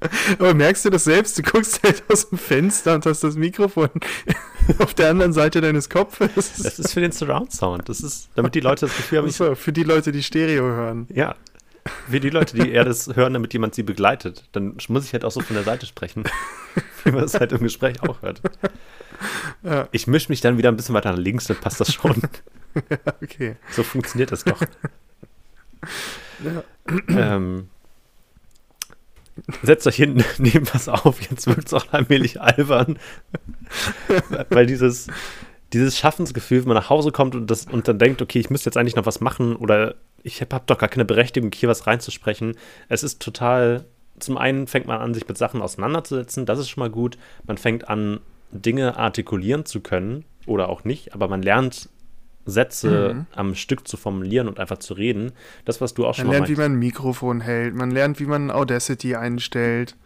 [laughs] Aber merkst du das selbst? Du guckst halt aus dem Fenster und hast das Mikrofon [laughs] auf der anderen Seite deines Kopfes. Das ist für den Surround Sound. Das ist, damit die Leute das Gefühl haben. So, für die Leute, die Stereo hören. Ja. Für die Leute, die eher das hören, damit jemand sie begleitet. Dann muss ich halt auch so von der Seite sprechen. [laughs] Wie man es halt im Gespräch auch hört. Ja. Ich mische mich dann wieder ein bisschen weiter nach links, dann passt das schon. Ja, okay. So funktioniert das doch. Ja. Ähm, setzt euch hinten [laughs] neben was auf, jetzt wird es auch allmählich albern. Weil dieses, dieses Schaffensgefühl, wenn man nach Hause kommt und, das, und dann denkt, okay, ich müsste jetzt eigentlich noch was machen oder ich habe hab doch gar keine Berechtigung, hier was reinzusprechen. Es ist total, zum einen fängt man an, sich mit Sachen auseinanderzusetzen, das ist schon mal gut. Man fängt an, Dinge artikulieren zu können oder auch nicht, aber man lernt Sätze mhm. am Stück zu formulieren und einfach zu reden. Das, was du auch man schon mal. Man lernt, wie man ein Mikrofon hält, man lernt, wie man Audacity einstellt.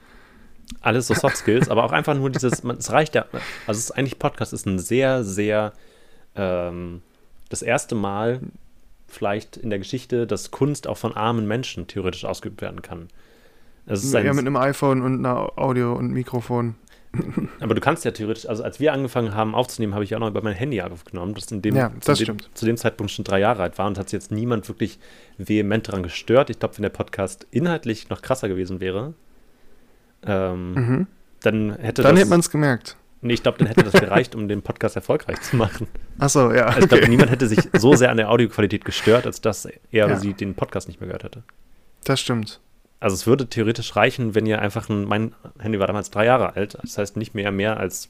Alles so Soft Skills, aber auch einfach nur dieses, man, es reicht ja, also es ist eigentlich Podcast ist ein sehr, sehr ähm, das erste Mal vielleicht in der Geschichte, dass Kunst auch von armen Menschen theoretisch ausgeübt werden kann. Es ist ja, mit einem iPhone und einer Audio und Mikrofon. [laughs] Aber du kannst ja theoretisch, also als wir angefangen haben aufzunehmen, habe ich auch noch über mein Handy aufgenommen, das in dem, ja, das zu, dem zu, dem, Zeitpunkt schon drei Jahre alt war und hat jetzt niemand wirklich vehement daran gestört. Ich glaube, wenn der Podcast inhaltlich noch krasser gewesen wäre, ähm, mhm. dann hätte Dann hätte man es gemerkt. Nee, ich glaube, dann hätte das gereicht, um den Podcast erfolgreich zu machen. Achso, ja. Also ich glaube, niemand hätte sich so sehr an der Audioqualität gestört, als dass er ja. oder sie den Podcast nicht mehr gehört hätte. Das stimmt. Also es würde theoretisch reichen, wenn ihr einfach ein, mein Handy war damals drei Jahre alt, das heißt nicht mehr mehr als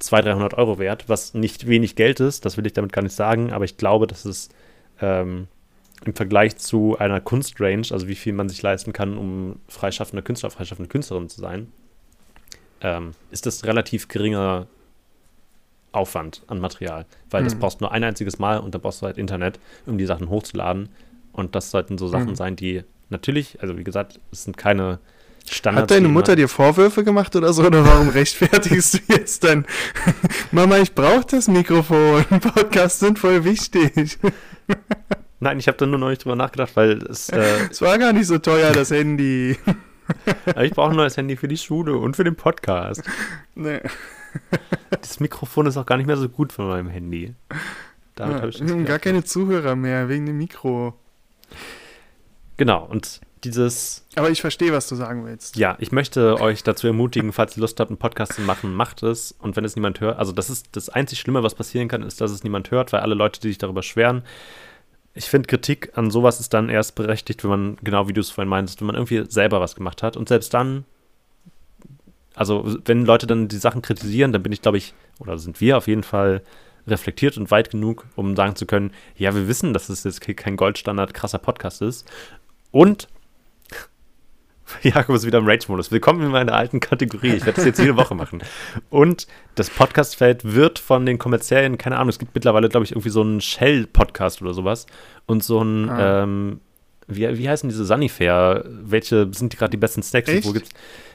200, 300 Euro wert, was nicht wenig Geld ist, das will ich damit gar nicht sagen, aber ich glaube, dass es ähm, im Vergleich zu einer Kunstrange, also wie viel man sich leisten kann, um freischaffende Künstler, freischaffende Künstlerin zu sein, ähm, ist das relativ geringer Aufwand an Material, weil mhm. das brauchst nur ein einziges Mal und da brauchst du halt Internet, um die Sachen hochzuladen. Und das sollten so Sachen mhm. sein, die natürlich, also wie gesagt, es sind keine Standards. Hat deine Mutter dir Vorwürfe gemacht oder so? Oder warum rechtfertigst du jetzt dann? [laughs] Mama, ich brauche das Mikrofon. [laughs] Podcasts sind voll wichtig. [laughs] Nein, ich habe da nur noch nicht drüber nachgedacht, weil es. Äh, es war gar nicht so teuer, das Handy. ich brauche ein neues Handy für die Schule und für den Podcast. Nee. Das Mikrofon ist auch gar nicht mehr so gut von meinem Handy. Damit ja, habe ich gar keine Zuhörer mehr wegen dem Mikro. Genau, und dieses. Aber ich verstehe, was du sagen willst. Ja, ich möchte euch dazu ermutigen, falls ihr Lust habt, einen Podcast zu machen, macht es. Und wenn es niemand hört, also das ist das einzig Schlimme, was passieren kann, ist, dass es niemand hört, weil alle Leute, die sich darüber schweren, ich finde, Kritik an sowas ist dann erst berechtigt, wenn man, genau wie du es vorhin meinst, wenn man irgendwie selber was gemacht hat. Und selbst dann, also wenn Leute dann die Sachen kritisieren, dann bin ich, glaube ich, oder sind wir auf jeden Fall reflektiert und weit genug, um sagen zu können, ja, wir wissen, dass es jetzt kein Goldstandard krasser Podcast ist. Und [laughs] Jakob ist wieder im Rage-Modus. Willkommen in meiner alten Kategorie. Ich werde das jetzt jede Woche machen. Und das Podcastfeld wird von den kommerziellen, keine Ahnung, es gibt mittlerweile, glaube ich, irgendwie so einen Shell-Podcast oder sowas. Und so ein, ah. ähm, wie, wie heißen diese Sunnyfair? Welche sind gerade die besten Snacks? Echt? Wo gibt's?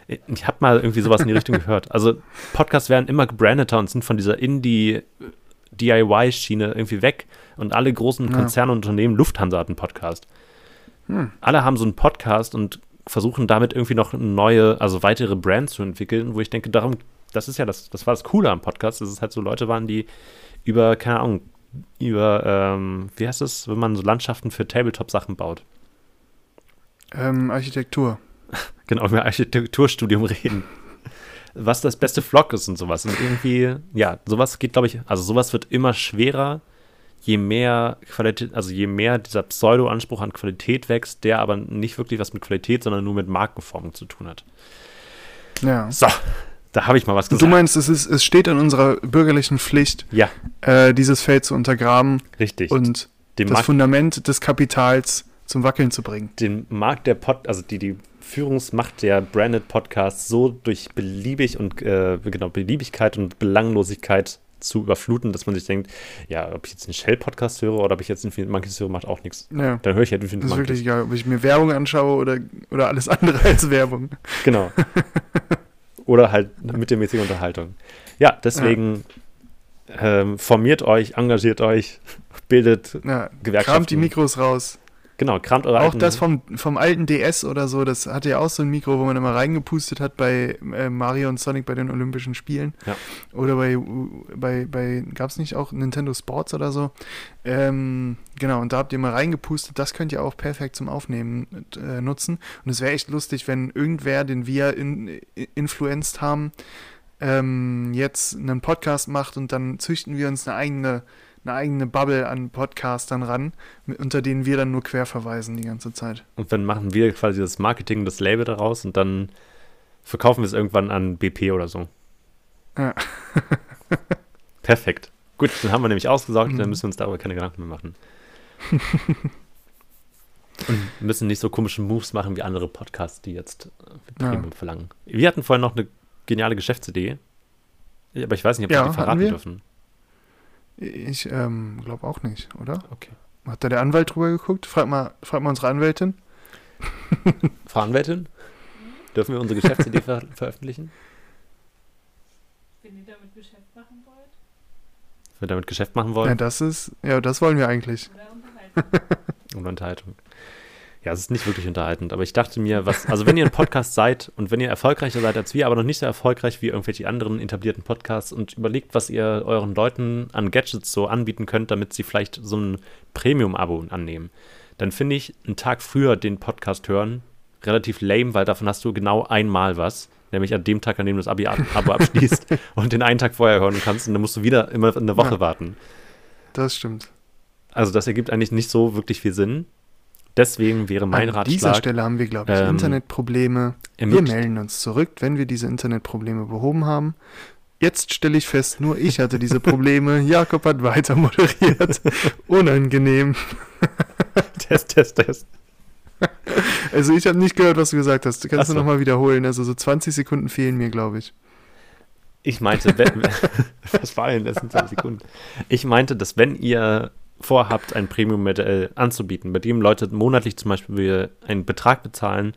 Ich habe mal irgendwie sowas in die Richtung gehört. Also Podcasts werden immer gebrandeter und sind von dieser Indie-DIY-Schiene irgendwie weg. Und alle großen Konzerne und Unternehmen, Lufthansa hat einen Podcast. Hm. Alle haben so einen Podcast und versuchen damit irgendwie noch neue, also weitere Brands zu entwickeln, wo ich denke, darum, das ist ja das, das war das Coole am Podcast, dass es halt so Leute waren, die über, keine Ahnung, über, ähm, wie heißt es, wenn man so Landschaften für Tabletop-Sachen baut? Ähm, Architektur. [laughs] genau, über Architekturstudium reden. Was das beste Vlog ist und sowas. Und irgendwie, ja, sowas geht, glaube ich, also sowas wird immer schwerer, je mehr Qualität, also je mehr dieser Pseudo-Anspruch an Qualität wächst, der aber nicht wirklich was mit Qualität, sondern nur mit Markenformung zu tun hat. Ja. So, da habe ich mal was gesagt. Du meinst, es, ist, es steht in unserer bürgerlichen Pflicht, ja. äh, dieses Feld zu untergraben. Richtig. Und den das Markt, Fundament des Kapitals zum Wackeln zu bringen. Den Markt der Pod, also die, die Führungsmacht der Branded Podcasts so durch beliebig und äh, genau Beliebigkeit und Belanglosigkeit zu überfluten, dass man sich denkt, ja, ob ich jetzt einen Shell-Podcast höre oder ob ich jetzt Infinite Monkeys höre, macht auch nichts. Ja. Dann höre ich halt Infinite Monkeys. Das ist wirklich egal, ob ich mir Werbung anschaue oder, oder alles andere [laughs] als Werbung. Genau. [laughs] oder halt mit der mäßigen Unterhaltung. Ja, deswegen ja. Ähm, formiert euch, engagiert euch, [laughs] bildet ja, Gewerkschaften. Kramt die Mikros raus. Genau, kramt eure Auch das vom, vom alten DS oder so, das hatte ja auch so ein Mikro, wo man immer reingepustet hat bei äh, Mario und Sonic bei den Olympischen Spielen. Ja. Oder bei, bei, bei gab es nicht auch Nintendo Sports oder so? Ähm, genau, und da habt ihr mal reingepustet, das könnt ihr auch perfekt zum Aufnehmen äh, nutzen. Und es wäre echt lustig, wenn irgendwer, den wir in, influenced haben, ähm, jetzt einen Podcast macht und dann züchten wir uns eine eigene eine eigene Bubble an Podcastern ran, unter denen wir dann nur quer verweisen die ganze Zeit. Und dann machen wir quasi das Marketing, das Label daraus und dann verkaufen wir es irgendwann an BP oder so. Ja. [laughs] Perfekt. Gut, dann haben wir nämlich ausgesaugt, mhm. dann müssen wir uns darüber keine Gedanken mehr machen. [laughs] und müssen nicht so komische Moves machen wie andere Podcasts, die jetzt Premium ja. verlangen. Wir hatten vorhin noch eine geniale Geschäftsidee, aber ich weiß nicht, ob wir ja, die verraten dürfen. Ich ähm, glaube auch nicht, oder? Okay. Hat da der Anwalt drüber geguckt? Frag mal, frag mal unsere Anwältin. [laughs] Frau Anwältin? Dürfen wir unsere Geschäftsidee ver veröffentlichen? Wenn ihr damit Geschäft machen wollt. Wenn wir damit Geschäft machen wollen? Ja, das ist, ja, das wollen wir eigentlich. Oder Unterhaltung. [laughs] Und Unterhaltung. Ja, es ist nicht wirklich unterhaltend, aber ich dachte mir, was, also wenn ihr ein Podcast [laughs] seid und wenn ihr erfolgreicher seid als wir, aber noch nicht so erfolgreich wie irgendwelche anderen etablierten Podcasts und überlegt, was ihr euren Leuten an Gadgets so anbieten könnt, damit sie vielleicht so ein Premium-Abo annehmen, dann finde ich einen Tag früher den Podcast hören relativ lame, weil davon hast du genau einmal was, nämlich an dem Tag, an dem du das Abi Abo abschließt [laughs] und den einen Tag vorher hören kannst und dann musst du wieder immer eine Woche ja, warten. Das stimmt. Also das ergibt eigentlich nicht so wirklich viel Sinn. Deswegen wäre mein An Ratschlag. An dieser Stelle haben wir, glaube ich, ähm, Internetprobleme. Wir melden uns zurück, wenn wir diese Internetprobleme behoben haben. Jetzt stelle ich fest, nur ich hatte diese Probleme. [laughs] Jakob hat weiter moderiert. Unangenehm. [laughs] Test, Test, Test. Also ich habe nicht gehört, was du gesagt hast. Du kannst so. du nochmal wiederholen. Also so 20 Sekunden fehlen mir, glaube ich. Ich meinte, wenn, [laughs] was war denn das in 20 Sekunden? Ich meinte, dass wenn ihr vorhabt, ein Premium-Modell anzubieten, bei dem Leute monatlich zum Beispiel einen Betrag bezahlen,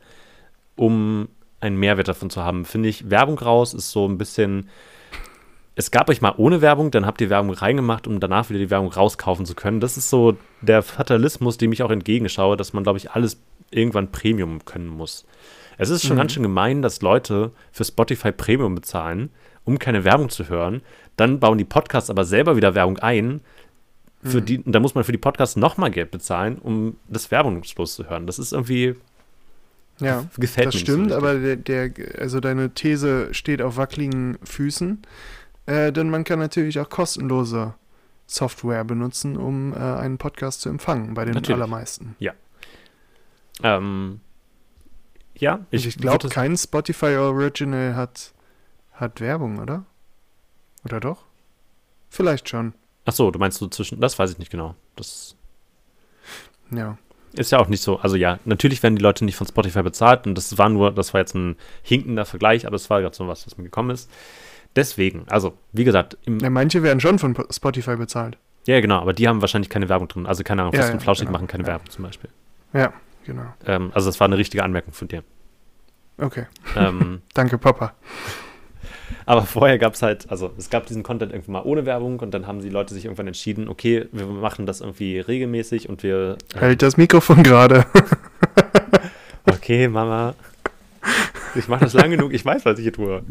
um einen Mehrwert davon zu haben, finde ich, Werbung raus ist so ein bisschen. Es gab euch mal ohne Werbung, dann habt ihr Werbung reingemacht, um danach wieder die Werbung rauskaufen zu können. Das ist so der Fatalismus, dem ich auch entgegenschaue, dass man, glaube ich, alles irgendwann Premium können muss. Es ist schon mhm. ganz schön gemein, dass Leute für Spotify Premium bezahlen, um keine Werbung zu hören. Dann bauen die Podcasts aber selber wieder Werbung ein, für mhm. die, da muss man für die Podcasts nochmal Geld bezahlen, um das werbungslos zu hören. Das ist irgendwie. Ja, gefällt das mir stimmt, so aber der, der, also deine These steht auf wackeligen Füßen. Äh, denn man kann natürlich auch kostenlose Software benutzen, um äh, einen Podcast zu empfangen, bei den natürlich. allermeisten. Ja. Ähm, ja, ich, ich glaube, kein Spotify Original hat, hat Werbung, oder? Oder doch? Vielleicht schon. Ach so, du meinst so zwischen, das weiß ich nicht genau. Das ja. Ist ja auch nicht so. Also ja, natürlich werden die Leute nicht von Spotify bezahlt und das war nur, das war jetzt ein hinkender Vergleich, aber es war gerade so was, was mir gekommen ist. Deswegen, also wie gesagt. ja, manche werden schon von Spotify bezahlt. Ja, genau, aber die haben wahrscheinlich keine Werbung drin. Also keine Ahnung, Fest ja, Flauschig genau, machen keine ja. Werbung zum Beispiel. Ja, genau. Ähm, also das war eine richtige Anmerkung von dir. Okay. Ähm, [laughs] Danke, Papa. Aber vorher gab es halt, also es gab diesen Content irgendwann mal ohne Werbung und dann haben die Leute sich irgendwann entschieden, okay, wir machen das irgendwie regelmäßig und wir. Äh, halt das Mikrofon gerade. [laughs] okay, Mama. Ich mache das lang genug, ich weiß, was ich hier tue.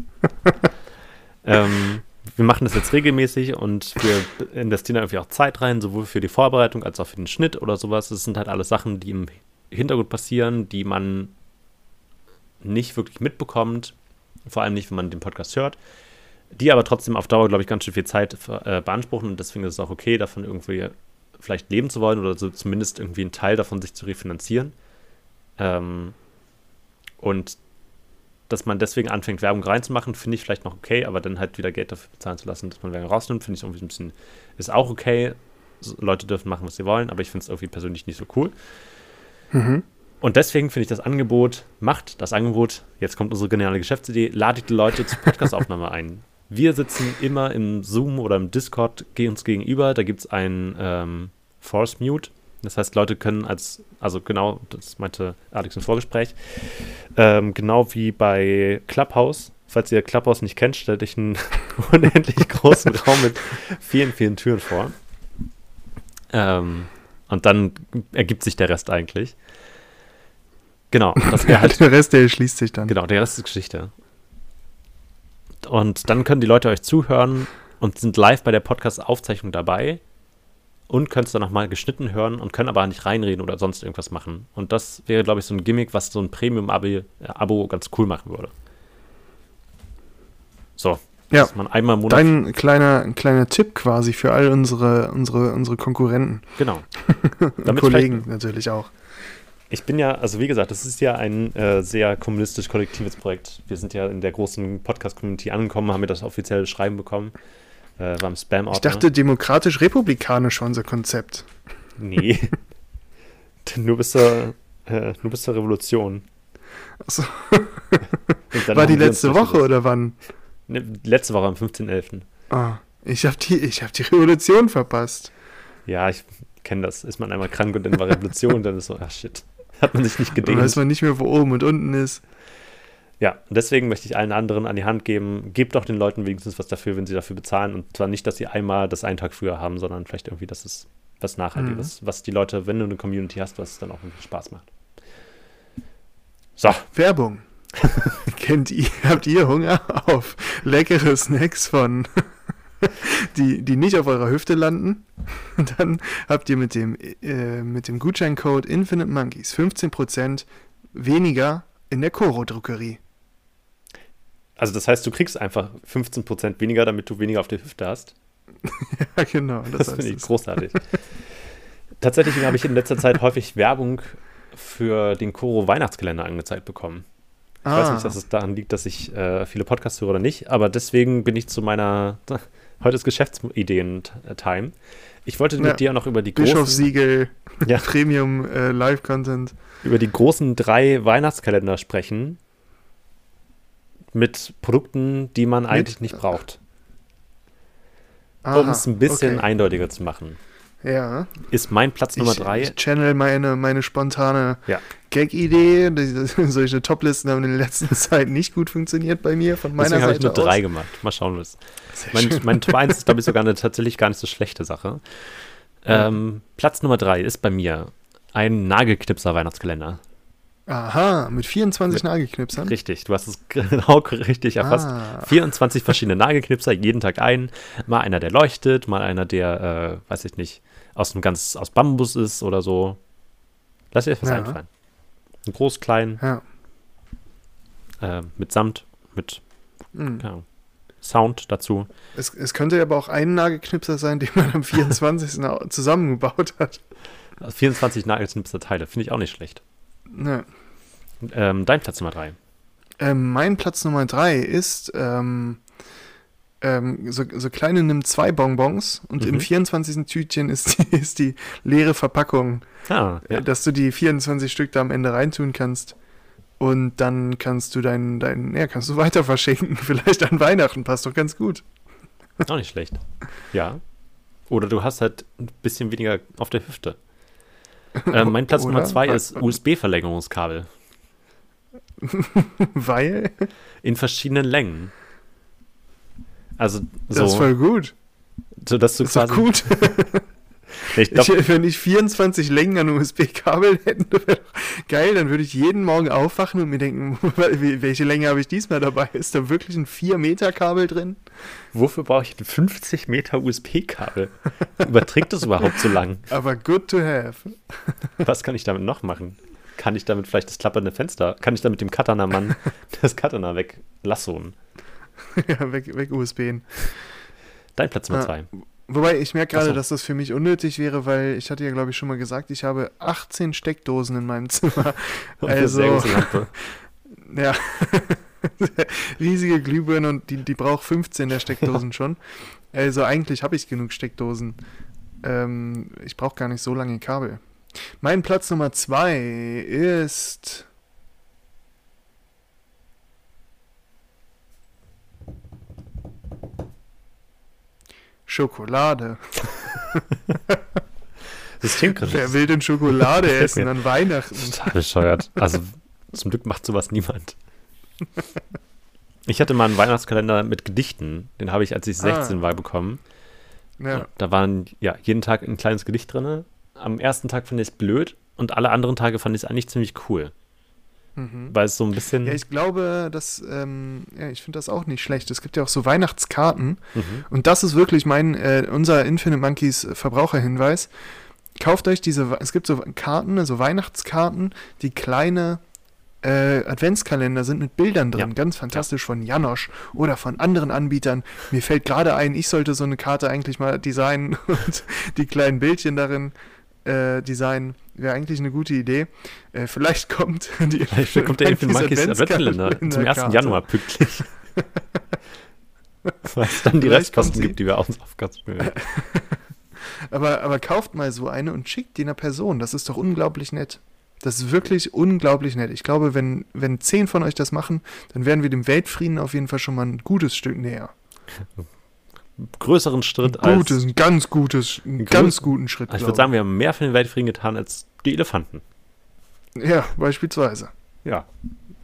ähm, wir machen das jetzt regelmäßig und wir investieren irgendwie auch Zeit rein, sowohl für die Vorbereitung als auch für den Schnitt oder sowas. Das sind halt alles Sachen, die im Hintergrund passieren, die man nicht wirklich mitbekommt, vor allem nicht, wenn man den Podcast hört, die aber trotzdem auf Dauer, glaube ich, ganz schön viel Zeit äh, beanspruchen und deswegen ist es auch okay, davon irgendwie vielleicht leben zu wollen oder so zumindest irgendwie einen Teil davon sich zu refinanzieren. Ähm, und dass man deswegen anfängt, Werbung reinzumachen, finde ich vielleicht noch okay, aber dann halt wieder Geld dafür bezahlen zu lassen, dass man Werbung rausnimmt, finde ich irgendwie ein bisschen, ist auch okay. Leute dürfen machen, was sie wollen, aber ich finde es irgendwie persönlich nicht so cool. Mhm. Und deswegen finde ich das Angebot, macht das Angebot, jetzt kommt unsere geniale Geschäftsidee, ladet die Leute zur Podcastaufnahme ein. Wir sitzen immer im Zoom oder im Discord uns gegenüber. Da gibt es ein ähm, Force Mute. Das heißt, Leute können als, also genau, das meinte Alex im Vorgespräch, ähm, genau wie bei Clubhouse. Falls ihr Clubhouse nicht kennt, stellt euch einen [laughs] unendlich großen Raum mit vielen, vielen Türen vor. Ähm, und dann ergibt sich der Rest eigentlich. Genau. [laughs] Das halt, der Rest, der schließt sich dann. Genau, der Rest ist Geschichte. Und dann können die Leute euch zuhören und sind live bei der Podcast-Aufzeichnung dabei und können es dann nochmal geschnitten hören und können aber nicht reinreden oder sonst irgendwas machen. Und das wäre, glaube ich, so ein Gimmick, was so ein Premium-Abo ganz cool machen würde. So. Ja, man einmal im Monat dein kleiner, kleiner Tipp quasi für all unsere, unsere, unsere Konkurrenten. Genau. [laughs] Kollegen natürlich auch. Ich bin ja, also wie gesagt, das ist ja ein äh, sehr kommunistisch-kollektives Projekt. Wir sind ja in der großen Podcast-Community angekommen, haben wir das offizielle Schreiben bekommen. Äh, war im spam -Ordner. Ich dachte, demokratisch-republikanisch war unser Konzept. Nee. [laughs] nur, bis zur, äh, nur bis zur Revolution. Achso. [laughs] war die letzte Woche oder wann? Ne, letzte Woche am 15.11. Ah, ich habe die, hab die Revolution verpasst. Ja, ich kenne das. Ist man einmal krank und dann war Revolution, dann ist so, ach shit. Hat man sich nicht gedehnt. Dann weiß man nicht mehr, wo oben und unten ist. Ja, und deswegen möchte ich allen anderen an die Hand geben, gebt doch den Leuten wenigstens was dafür, wenn sie dafür bezahlen. Und zwar nicht, dass sie einmal das einen Tag früher haben, sondern vielleicht irgendwie, dass es was Nachhaltiges, mhm. was die Leute, wenn du eine Community hast, was dann auch irgendwie Spaß macht. So. Werbung. [laughs] Kennt ihr, habt ihr Hunger auf leckere Snacks von die, die nicht auf eurer Hüfte landen, dann habt ihr mit dem, äh, mit dem Gutscheincode Infinite Monkeys 15% weniger in der Koro-Druckerie. Also das heißt, du kriegst einfach 15% weniger, damit du weniger auf der Hüfte hast. [laughs] ja, genau. Das, das finde ich großartig. Tatsächlich habe ich in letzter Zeit häufig Werbung für den Koro Weihnachtskalender angezeigt bekommen. Ich ah. weiß nicht, dass es daran liegt, dass ich äh, viele Podcasts höre oder nicht, aber deswegen bin ich zu meiner, heute ist Geschäftsideen-Time. Ich wollte mit ja. dir noch über die großen... Bischofssiegel, ja. Premium äh, [laughs] Live-Content. Über die großen drei Weihnachtskalender sprechen, mit Produkten, die man mit? eigentlich nicht braucht. Um es ein bisschen okay. eindeutiger zu machen. Ja. Ist mein Platz Nummer ich, drei. Ich channel meine, meine spontane ja. Gag-Idee. [laughs] Solche Toplisten haben in der letzten [laughs] Zeit nicht gut funktioniert bei mir, von meiner Deswegen Seite habe ich nur aus. drei gemacht. Mal schauen, was. Mein, mein Top 1 ist, glaube ich, sogar eine [laughs] tatsächlich gar nicht so schlechte Sache. Ähm, Platz Nummer drei ist bei mir ein Nagelknipser-Weihnachtskalender. Aha, mit 24 Nagelknipsern? Richtig, du hast es genau richtig erfasst. Ah. 24 verschiedene Nagelknipser, jeden Tag ein. Mal einer, der leuchtet, mal einer, der, äh, weiß ich nicht, aus einem ganz, aus Bambus ist oder so. Lass dir etwas ja. einfallen. Ein groß, klein. Ja. Äh, mit Samt, mit mhm. ja, Sound dazu. Es, es könnte aber auch ein Nagelknipser sein, den man am 24. [laughs] zusammengebaut hat. 24 Nagelknipser-Teile, finde ich auch nicht schlecht. Ja. Ähm, dein Platz Nummer drei. Ähm, mein Platz Nummer drei ist ähm, ähm, so, so, kleine nimm zwei Bonbons und mhm. im 24. Tütchen ist die, [laughs] ist die leere Verpackung. Ah, ja. Dass du die 24 Stück da am Ende reintun kannst. Und dann kannst du dein, dein, ja, kannst du weiter verschenken. [laughs] Vielleicht an Weihnachten, passt doch ganz gut. Auch nicht schlecht. Ja. Oder du hast halt ein bisschen weniger auf der Hüfte. Äh, mein Platz Nummer zwei ist USB-Verlängerungskabel. [laughs] Weil? In verschiedenen Längen. Also so. Das ist voll gut. So dass du das ist quasi. gut. [laughs] ich glaub, ich, wenn ich 24 Längen an USB-Kabel [laughs] hätte, wäre geil, dann würde ich jeden Morgen aufwachen und mir denken, [laughs] welche Länge habe ich diesmal dabei? Ist da wirklich ein 4-Meter-Kabel drin? Wofür brauche ich ein 50 Meter USB-Kabel? Überträgt das überhaupt so lang? Aber good to have. Was kann ich damit noch machen? Kann ich damit vielleicht das klappernde Fenster, kann ich damit dem Katana-Mann das Katana weglassoen? [laughs] ja, weg, weg USBen. Dein Platz Nummer 2. Wobei ich merke gerade, so. dass das für mich unnötig wäre, weil ich hatte ja, glaube ich, schon mal gesagt, ich habe 18 Steckdosen in meinem Zimmer. [laughs] [laughs] also, ja, riesige Glühbirne und die, die braucht 15 der Steckdosen schon. Also eigentlich habe ich genug Steckdosen. Ähm, ich brauche gar nicht so lange Kabel. Mein Platz Nummer 2 ist Schokolade. [laughs] Systemkritisch. Wer will denn Schokolade essen an Weihnachten? Total bescheuert. Also zum Glück macht sowas niemand. Ich hatte mal einen Weihnachtskalender mit Gedichten. Den habe ich, als ich 16 ah. war, bekommen. Ja. Da waren ja jeden Tag ein kleines Gedicht drin. Am ersten Tag fand ich es blöd und alle anderen Tage fand ich es eigentlich ziemlich cool. Mhm. Weil es so ein bisschen. Ja, ich glaube, dass, ähm, ja, ich finde das auch nicht schlecht. Es gibt ja auch so Weihnachtskarten. Mhm. Und das ist wirklich mein, äh, unser Infinite Monkeys Verbraucherhinweis. Kauft euch diese, es gibt so Karten, so Weihnachtskarten, die kleine äh, Adventskalender sind mit Bildern drin, ja. ganz fantastisch von Janosch oder von anderen Anbietern. Mir fällt gerade ein, ich sollte so eine Karte eigentlich mal designen [laughs] und die kleinen Bildchen darin äh, designen. Wäre eigentlich eine gute Idee. Äh, vielleicht kommt [laughs] die Vielleicht kommt der Infinite Monkeys Adventskalender zum 1. Karte. Januar pünktlich. [laughs] Weil es dann die Restkosten gibt, die wir auch aufgaben. [laughs] aber, aber kauft mal so eine und schickt die einer Person. Das ist doch unglaublich nett. Das ist wirklich unglaublich nett. Ich glaube, wenn, wenn zehn von euch das machen, dann werden wir dem Weltfrieden auf jeden Fall schon mal ein gutes Stück näher. Größeren Schritt ein gutes, als. Ein ganz gutes, einen ganz guten Schritt. Also ich würde sagen, wir haben mehr für den Weltfrieden getan als die Elefanten. Ja, beispielsweise. Ja,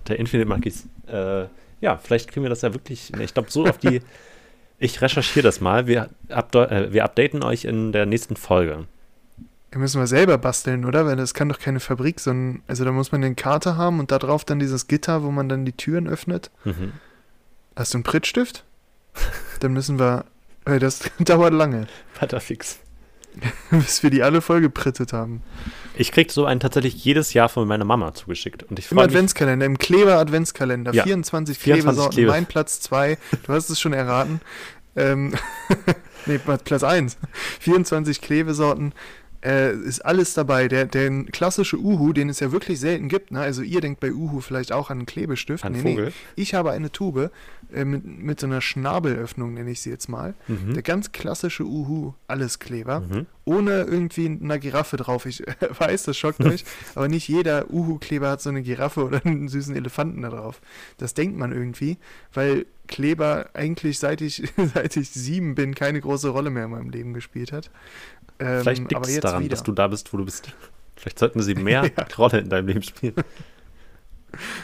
der Infinite Monkeys. Äh, ja, vielleicht kriegen wir das ja wirklich. Ich glaube, so auf die. [laughs] ich recherchiere das mal. Wir, äh, wir updaten euch in der nächsten Folge. Die müssen wir selber basteln, oder? Weil das kann doch keine Fabrik, sondern, also da muss man eine Karte haben und da drauf dann dieses Gitter, wo man dann die Türen öffnet. Mhm. Hast du einen Prittstift? [laughs] dann müssen wir, das [laughs] dauert lange. Patterfix. [laughs] Bis wir die alle vollgeprittet haben. Ich krieg so einen tatsächlich jedes Jahr von meiner Mama zugeschickt. Und ich Im Adventskalender, im Kleber-Adventskalender. Ja, 24 Klebesorten, Klebe. mein Platz 2. Du hast es schon erraten. Ähm, [laughs] nee, Platz 1. 24 Klebesorten äh, ist alles dabei. Der, der klassische Uhu, den es ja wirklich selten gibt. Ne? Also ihr denkt bei Uhu vielleicht auch an einen Klebestift. An nee, Vogel. Nee. Ich habe eine Tube äh, mit, mit so einer Schnabelöffnung, nenne ich sie jetzt mal. Mhm. Der ganz klassische Uhu, Alleskleber. Mhm. Ohne irgendwie eine Giraffe drauf. Ich äh, [laughs] weiß, das schockt [laughs] euch. Aber nicht jeder Uhu-Kleber hat so eine Giraffe oder einen süßen Elefanten da drauf. Das denkt man irgendwie, weil Kleber eigentlich seit ich, [laughs] seit ich sieben bin keine große Rolle mehr in meinem Leben gespielt hat. Ähm, Vielleicht liegt es daran, wieder. dass du da bist, wo du bist. Vielleicht sollten sie mehr ja. Rolle in deinem Leben spielen.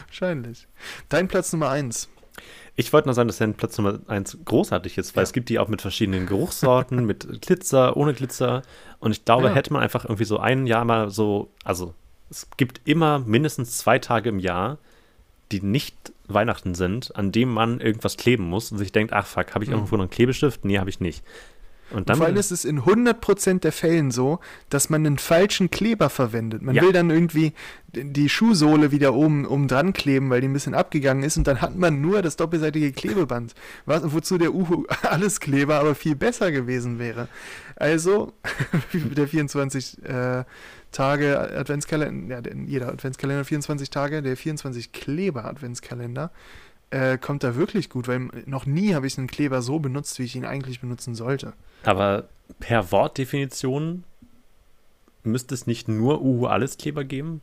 Wahrscheinlich. Dein Platz Nummer eins. Ich wollte nur sagen, dass dein Platz Nummer eins großartig ist, weil ja. es gibt die auch mit verschiedenen Geruchssorten, mit Glitzer, ohne Glitzer. Und ich glaube, ja. hätte man einfach irgendwie so ein Jahr mal so, also es gibt immer mindestens zwei Tage im Jahr, die nicht Weihnachten sind, an dem man irgendwas kleben muss und sich denkt, ach fuck, habe ich mhm. irgendwo noch einen Klebestift? Nee, habe ich nicht. Und dann, vor allem ist es in 100% der Fällen so, dass man einen falschen Kleber verwendet. Man ja. will dann irgendwie die Schuhsohle wieder oben, oben dran kleben, weil die ein bisschen abgegangen ist und dann hat man nur das doppelseitige Klebeband, was, wozu der Uhu [laughs] alles Kleber aber viel besser gewesen wäre. Also, [laughs] der 24 äh, Tage Adventskalender, ja, jeder Adventskalender 24 Tage, der 24 Kleber Adventskalender äh, kommt da wirklich gut, weil noch nie habe ich einen Kleber so benutzt, wie ich ihn eigentlich benutzen sollte. Aber per Wortdefinition müsste es nicht nur Uhu alles Kleber geben?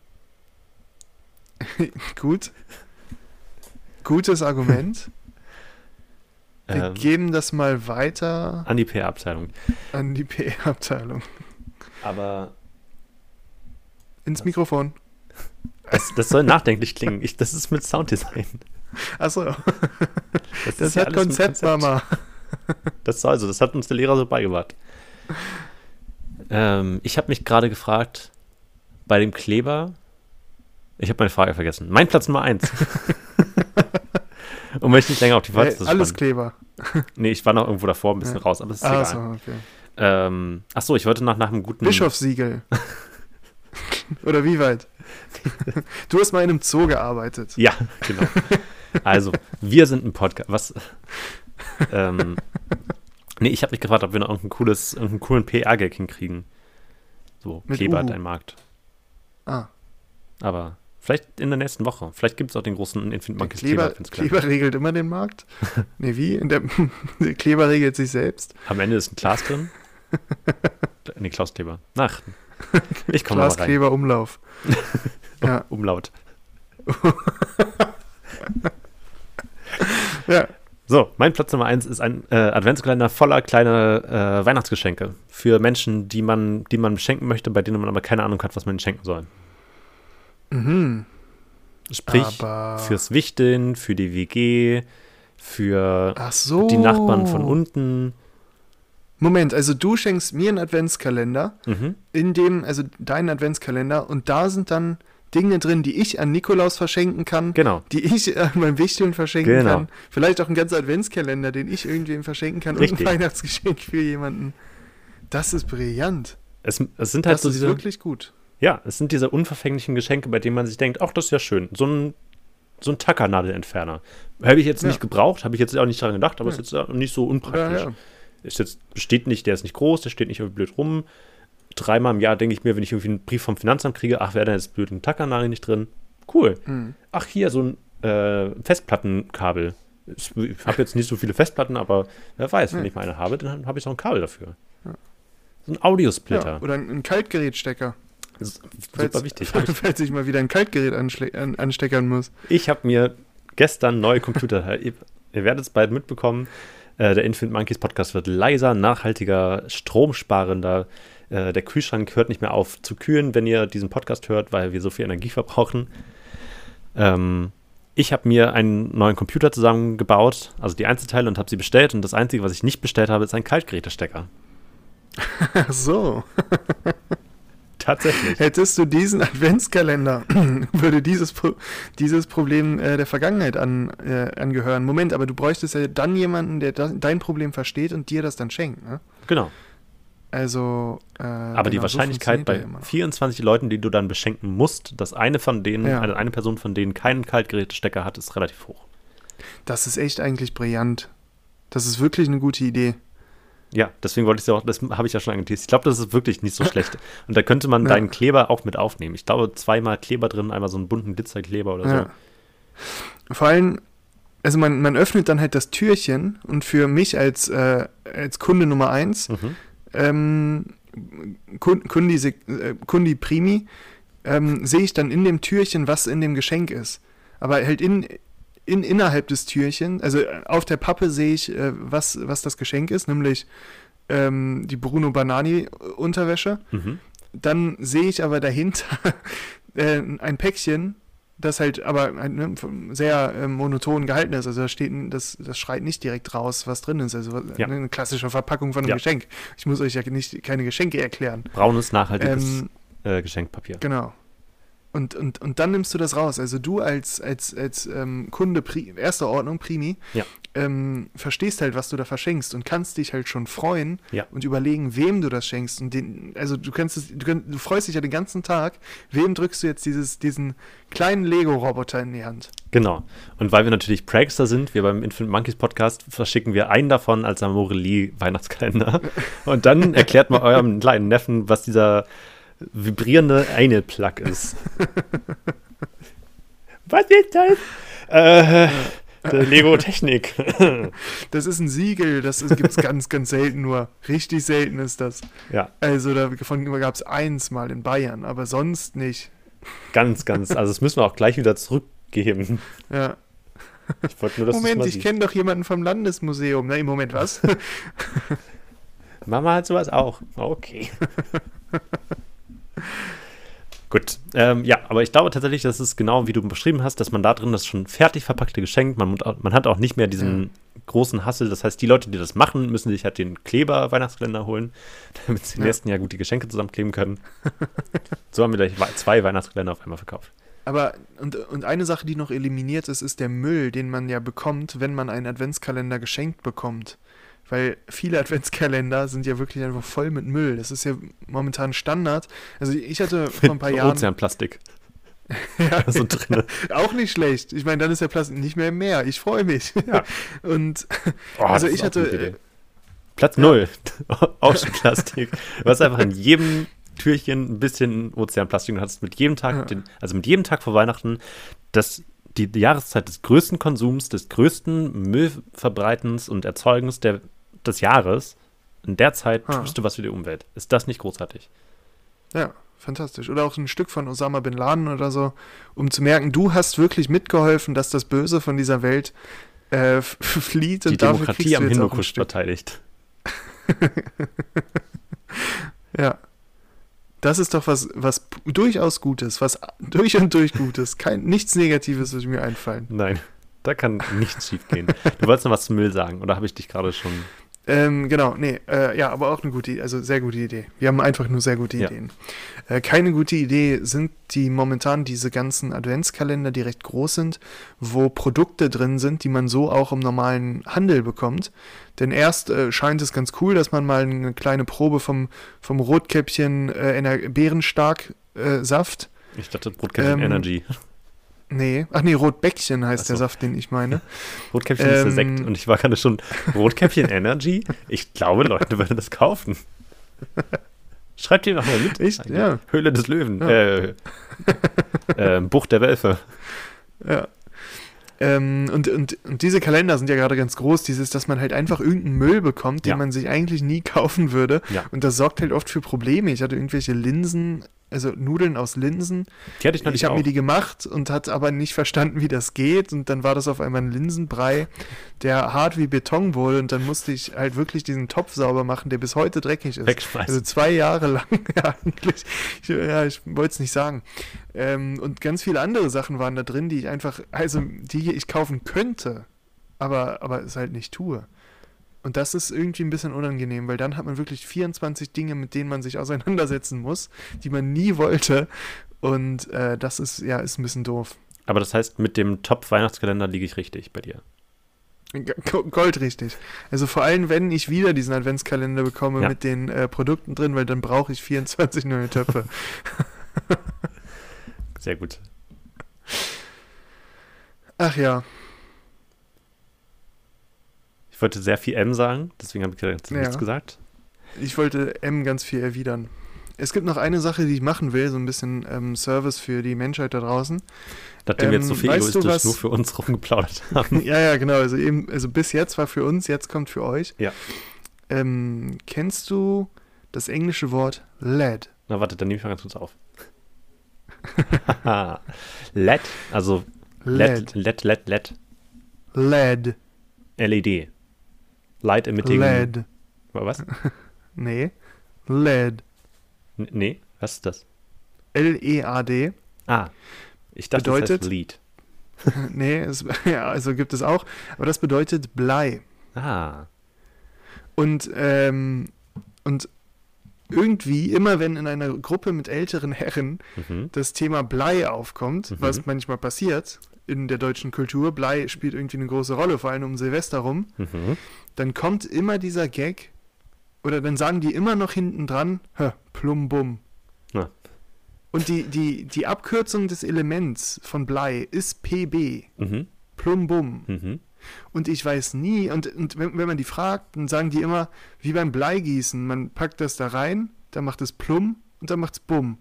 [laughs] Gut. Gutes Argument. Wir ähm, geben das mal weiter. An die PR-Abteilung. An die PR-Abteilung. Aber. Ins Mikrofon. Das, das soll nachdenklich klingen. Ich, das ist mit Sounddesign. Achso. Das, [laughs] das hat Konzept, Konzept, Mama. Das also, das hat uns der Lehrer so beigebracht. Ähm, ich habe mich gerade gefragt, bei dem Kleber, ich habe meine Frage vergessen. Mein Platz Nummer 1. [laughs] Und möchte nicht länger auf die Folge hey, Alles Kleber. Nee, ich war noch irgendwo davor ein bisschen ja. raus, aber es ist ah, egal. So, okay. ähm, achso, ich wollte nach, nach einem guten. Bischofssiegel. [laughs] Oder wie weit? Du hast mal in einem Zoo gearbeitet. Ja, genau. Also, wir sind ein Podcast. Was? ähm, nee, ich habe mich gefragt, ob wir noch irgendein cooles, irgendeinen coolen PR-Gag hinkriegen. So, Mit Kleber hat ein Markt. Ah. Aber vielleicht in der nächsten Woche. Vielleicht gibt es auch den großen Infinite Monkeys Kleber. Kleber, Kleber regelt immer den Markt. [laughs] nee, wie? Der, der, [laughs] Kleber regelt sich selbst. Am Ende ist ein Glas drin. [laughs] nee, Klaus Kleber. Ach, ich komme mal rein. Umlauf. ja. Umlaut. [laughs] ja. So, mein Platz Nummer eins ist ein äh, Adventskalender voller kleiner äh, Weihnachtsgeschenke für Menschen, die man, die man schenken möchte, bei denen man aber keine Ahnung hat, was man ihnen schenken soll. Mhm. Sprich, aber fürs Wichteln, für die WG, für so. die Nachbarn von unten. Moment, also du schenkst mir einen Adventskalender, mhm. in dem, also deinen Adventskalender, und da sind dann Dinge drin, die ich an Nikolaus verschenken kann, genau. die ich [laughs] an meinem Wichteln verschenken genau. kann. Vielleicht auch ein ganzer Adventskalender, den ich irgendwem verschenken kann Richtig. und ein Weihnachtsgeschenk für jemanden. Das ist brillant. Es, es sind halt das so ist diese, wirklich gut. Ja, es sind diese unverfänglichen Geschenke, bei denen man sich denkt, ach, das ist ja schön. So ein, so ein Tackernadelentferner. Habe ich jetzt ja. nicht gebraucht, habe ich jetzt auch nicht daran gedacht, aber ja. ist jetzt nicht so unpraktisch. Ja, ist jetzt, steht nicht, der ist nicht groß, der steht nicht irgendwie blöd rum dreimal im Jahr denke ich mir, wenn ich irgendwie einen Brief vom Finanzamt kriege, ach, wäre da jetzt blöd ein Tackernagel nicht drin? Cool. Mhm. Ach, hier so ein äh, Festplattenkabel. Ich habe jetzt nicht so viele Festplatten, aber wer weiß, wenn ich mal eine habe, dann habe ich auch ein Kabel dafür. Ja. So ein Audiosplitter. Ja, oder ein Kaltgerätstecker. Das ist super falls, wichtig. [laughs] Falls ich mal wieder ein Kaltgerät an, ansteckern muss. Ich habe mir gestern neue Computer. [laughs] ihr, ihr werdet es bald mitbekommen. Äh, der Infinite Monkeys Podcast wird leiser, nachhaltiger, stromsparender. Äh, der Kühlschrank hört nicht mehr auf zu kühlen, wenn ihr diesen Podcast hört, weil wir so viel Energie verbrauchen. Ähm, ich habe mir einen neuen Computer zusammengebaut, also die Einzelteile, und habe sie bestellt. Und das Einzige, was ich nicht bestellt habe, ist ein Kaltgerätestecker. Ach so. [laughs] Tatsächlich. Hättest du diesen Adventskalender, [clears throat] würde dieses, dieses Problem äh, der Vergangenheit an, äh, angehören. Moment, aber du bräuchtest ja dann jemanden, der das, dein Problem versteht und dir das dann schenkt, ne? Genau. Also. Äh, Aber die genau, Wahrscheinlichkeit so bei 24 Leuten, die du dann beschenken musst, dass eine von denen, ja. eine, eine Person von denen keinen Kaltgerätestecker hat, ist relativ hoch. Das ist echt eigentlich brillant. Das ist wirklich eine gute Idee. Ja, deswegen wollte ich es ja auch, das habe ich ja schon angeteased. Ich glaube, das ist wirklich nicht so schlecht. [laughs] Und da könnte man ja. deinen Kleber auch mit aufnehmen. Ich glaube, zweimal Kleber drin, einmal so einen bunten Glitzerkleber oder ja. so. Vor allem, also man, man öffnet dann halt das Türchen und für mich als, äh, als Kunde Nummer eins, mhm. Ähm, Kundi, äh, Kundi Primi, ähm, sehe ich dann in dem Türchen, was in dem Geschenk ist. Aber halt in, in, innerhalb des Türchen, also äh, auf der Pappe sehe ich, äh, was, was das Geschenk ist, nämlich ähm, die Bruno Banani Unterwäsche. Mhm. Dann sehe ich aber dahinter [laughs] äh, ein Päckchen, das halt aber ne, sehr äh, monoton gehalten ist. Also da steht, das, das schreit nicht direkt raus, was drin ist. Also ja. eine klassische Verpackung von einem ja. Geschenk. Ich muss euch ja nicht keine Geschenke erklären. Braunes, nachhaltiges ähm, äh, Geschenkpapier. Genau. Und, und, und dann nimmst du das raus. Also du als, als, als ähm, Kunde erster Ordnung, Primi, ja. ähm, verstehst halt, was du da verschenkst und kannst dich halt schon freuen ja. und überlegen, wem du das schenkst. Und den, also du kannst es, du, du, freust dich ja den ganzen Tag, wem drückst du jetzt dieses, diesen kleinen Lego-Roboter in die Hand? Genau. Und weil wir natürlich Prankster sind, wir beim Infinite Monkeys Podcast verschicken wir einen davon als Amorelie Weihnachtskalender. [laughs] und dann erklärt mal eurem kleinen Neffen, was dieser vibrierende Anal-Plug ist. [laughs] Was ist das? Äh, Lego-Technik. [laughs] das ist ein Siegel, das gibt es ganz, ganz selten nur. Richtig selten ist das. Ja. Also davon gab es eins mal in Bayern, aber sonst nicht. Ganz, ganz. Also das müssen wir auch gleich wieder zurückgeben. Ja. Ich nur, Moment, ich kenne doch jemanden vom Landesmuseum. Na, im Moment was? [laughs] Mama hat sowas auch. Okay. [laughs] Gut, ähm, ja, aber ich glaube tatsächlich, das ist genau wie du beschrieben hast, dass man da drin das schon fertig verpackte Geschenk, man, man hat auch nicht mehr diesen ja. großen Hassel. Das heißt, die Leute, die das machen, müssen sich halt den Kleber-Weihnachtskalender holen, [laughs] damit sie im ja. nächsten Jahr gut die Geschenke zusammenkleben können. [laughs] so haben wir gleich zwei Weihnachtskalender auf einmal verkauft. Aber, und, und eine Sache, die noch eliminiert ist, ist der Müll, den man ja bekommt, wenn man einen Adventskalender geschenkt bekommt. Weil viele Adventskalender sind ja wirklich einfach voll mit Müll. Das ist ja momentan Standard. Also ich hatte [laughs] vor ein paar Jahren. Ozeanplastik. [laughs] ja, [laughs] so drin. Auch nicht schlecht. Ich meine, dann ist der Plastik nicht mehr im Meer. Ich freue mich. Ja. Und oh, also ich hatte. Platz null. Plastik. Du hast einfach in jedem Türchen ein bisschen Ozeanplastik und hast mit jedem Tag, ja. den, also mit jedem Tag vor Weihnachten, das die Jahreszeit des größten Konsums, des größten Müllverbreitens und Erzeugens der des Jahres, in der Zeit ha. tust du was für die Umwelt. Ist das nicht großartig? Ja, fantastisch. Oder auch ein Stück von Osama Bin Laden oder so, um zu merken, du hast wirklich mitgeholfen, dass das Böse von dieser Welt äh, flieht. Die und Demokratie am Hindukusch verteidigt. [laughs] ja. Das ist doch was, was durchaus Gutes, was durch und durch Gutes. Kein, nichts Negatives würde mir einfallen. Nein, da kann nichts schief gehen. Du wolltest noch was zum Müll sagen, oder habe ich dich gerade schon ähm, genau, nee, äh, ja, aber auch eine gute, also sehr gute Idee. Wir haben einfach nur sehr gute ja. Ideen. Äh, keine gute Idee sind die momentan diese ganzen Adventskalender, die recht groß sind, wo Produkte drin sind, die man so auch im normalen Handel bekommt. Denn erst äh, scheint es ganz cool, dass man mal eine kleine Probe vom, vom Rotkäppchen äh, Bärenstark äh, Saft. Ich dachte Rotkäppchen ähm, Energy. Nee, ach nee, Rotbäckchen heißt so. der Saft, den ich meine. [laughs] Rotkäppchen ähm, ist der Sekt und ich war gerade schon Rotkäppchen Energy. Ich glaube, Leute würden das kaufen. [laughs] Schreibt ihr mal mit. Ich, ja. Höhle des Löwen. Ja. Äh, äh, Bucht der Wölfe. [laughs] Ja. Ähm, und, und, und diese Kalender sind ja gerade ganz groß, dieses, dass man halt einfach irgendeinen Müll bekommt, den ja. man sich eigentlich nie kaufen würde. Ja. Und das sorgt halt oft für Probleme. Ich hatte irgendwelche Linsen also Nudeln aus Linsen. Die hatte ich noch nicht Ich habe mir die gemacht und hat aber nicht verstanden, wie das geht. Und dann war das auf einmal ein Linsenbrei, der hart wie Beton wurde. Und dann musste ich halt wirklich diesen Topf sauber machen, der bis heute dreckig ist. Wegschmeißen. Also zwei Jahre [laughs] lang, ja, eigentlich. Ich, ja, ich wollte es nicht sagen. Ähm, und ganz viele andere Sachen waren da drin, die ich einfach, also die ich kaufen könnte, aber, aber es halt nicht tue. Und das ist irgendwie ein bisschen unangenehm, weil dann hat man wirklich 24 Dinge, mit denen man sich [laughs] auseinandersetzen muss, die man nie wollte. Und äh, das ist, ja, ist ein bisschen doof. Aber das heißt, mit dem Top-Weihnachtskalender liege ich richtig bei dir. Goldrichtig. Also vor allem, wenn ich wieder diesen Adventskalender bekomme ja. mit den äh, Produkten drin, weil dann brauche ich 24 neue Töpfe. [laughs] Sehr gut. Ach ja. Ich wollte sehr viel M sagen, deswegen habe ich jetzt ja. nichts gesagt. Ich wollte M ganz viel erwidern. Es gibt noch eine Sache, die ich machen will, so ein bisschen ähm, Service für die Menschheit da draußen. Nachdem ähm, wir jetzt so ähm, viel egoistisch was, nur für uns rumgeplaudert [laughs] haben. ja, ja, genau. Also eben, also bis jetzt war für uns, jetzt kommt für euch. Ja. Ähm, kennst du das englische Wort LED? Na, warte, dann nehme ich mal ganz kurz auf. [laughs] LED, also LED, LED, LED, LED. LED. LED. Light Emitting. LED. Was? [laughs] nee. LED. N nee, was ist das? L-E-A-D. Ah, ich dachte, bedeutet, das heißt Lead. [laughs] nee, es, [laughs] ja, also gibt es auch. Aber das bedeutet Blei. Ah. Und, ähm, und irgendwie, immer wenn in einer Gruppe mit älteren Herren mhm. das Thema Blei aufkommt, mhm. was manchmal passiert in der deutschen Kultur, Blei spielt irgendwie eine große Rolle, vor allem um Silvester rum, mhm. dann kommt immer dieser Gag, oder dann sagen die immer noch hinten dran, Plumbum. Ja. Und die, die, die Abkürzung des Elements von Blei ist PB. Mhm. Plumbum. Mhm. Und ich weiß nie, und, und wenn, wenn, man die fragt, dann sagen die immer, wie beim Bleigießen, man packt das da rein, dann macht es Plum und dann macht es Bumm.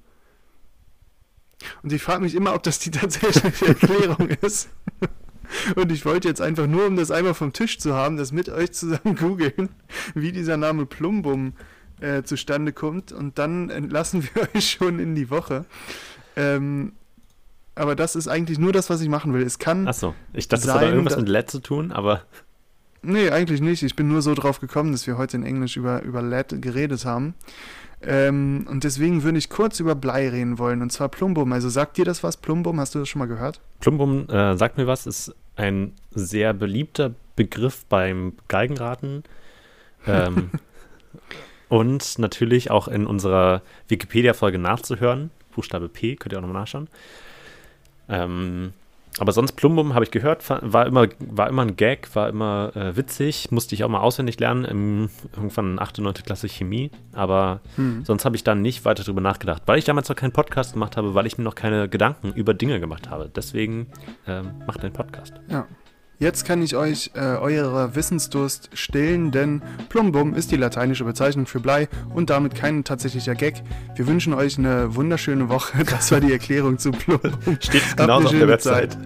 Und ich frage mich immer, ob das die tatsächliche [laughs] Erklärung ist. Und ich wollte jetzt einfach nur, um das einmal vom Tisch zu haben, das mit euch zusammen [laughs] googeln, wie dieser Name Plumbum äh, zustande kommt. Und dann entlassen wir [laughs] euch schon in die Woche. Ähm, aber das ist eigentlich nur das, was ich machen will. Es kann. Achso, ich dachte, sein, das hat irgendwas mit LED zu tun, aber. Nee, eigentlich nicht. Ich bin nur so drauf gekommen, dass wir heute in Englisch über, über LED geredet haben. Ähm, und deswegen würde ich kurz über Blei reden wollen, und zwar Plumbum. Also sagt dir das was, Plumbum? Hast du das schon mal gehört? Plumbum äh, sagt mir was, ist ein sehr beliebter Begriff beim Geigenraten. Ähm, [laughs] und natürlich auch in unserer Wikipedia-Folge nachzuhören. Buchstabe P, könnt ihr auch nochmal nachschauen. Ähm, aber sonst Plumbum habe ich gehört, war immer, war immer ein Gag, war immer äh, witzig, musste ich auch mal auswendig lernen, im, irgendwann 8., 9. Klasse Chemie, aber hm. sonst habe ich dann nicht weiter darüber nachgedacht, weil ich damals noch keinen Podcast gemacht habe, weil ich mir noch keine Gedanken über Dinge gemacht habe. Deswegen ähm, macht den Podcast. Ja. Jetzt kann ich euch äh, eure Wissensdurst stillen, denn Plumbum ist die lateinische Bezeichnung für Blei und damit kein tatsächlicher Gag. Wir wünschen euch eine wunderschöne Woche. [laughs] Das war die Erklärung zu Plumbum. Steht genauso auf der Website.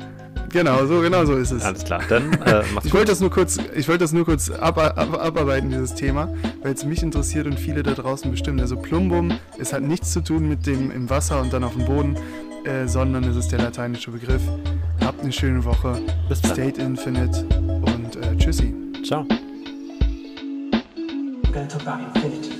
Genau, so genau so ist es. Alles klar, dann äh, [laughs] Ich wollte das nur kurz, ich wollte das nur kurz ab, ab, abarbeiten, dieses Thema, weil es mich interessiert und viele da draußen bestimmt. Also Plumbum, es hat nichts zu tun mit dem im Wasser und dann auf dem Boden, äh, sondern es ist der lateinische Begriff. Habt eine schöne Woche. Bis dann. State Infinite und äh, tschüssi. Ciao. We're going to talk about infinity.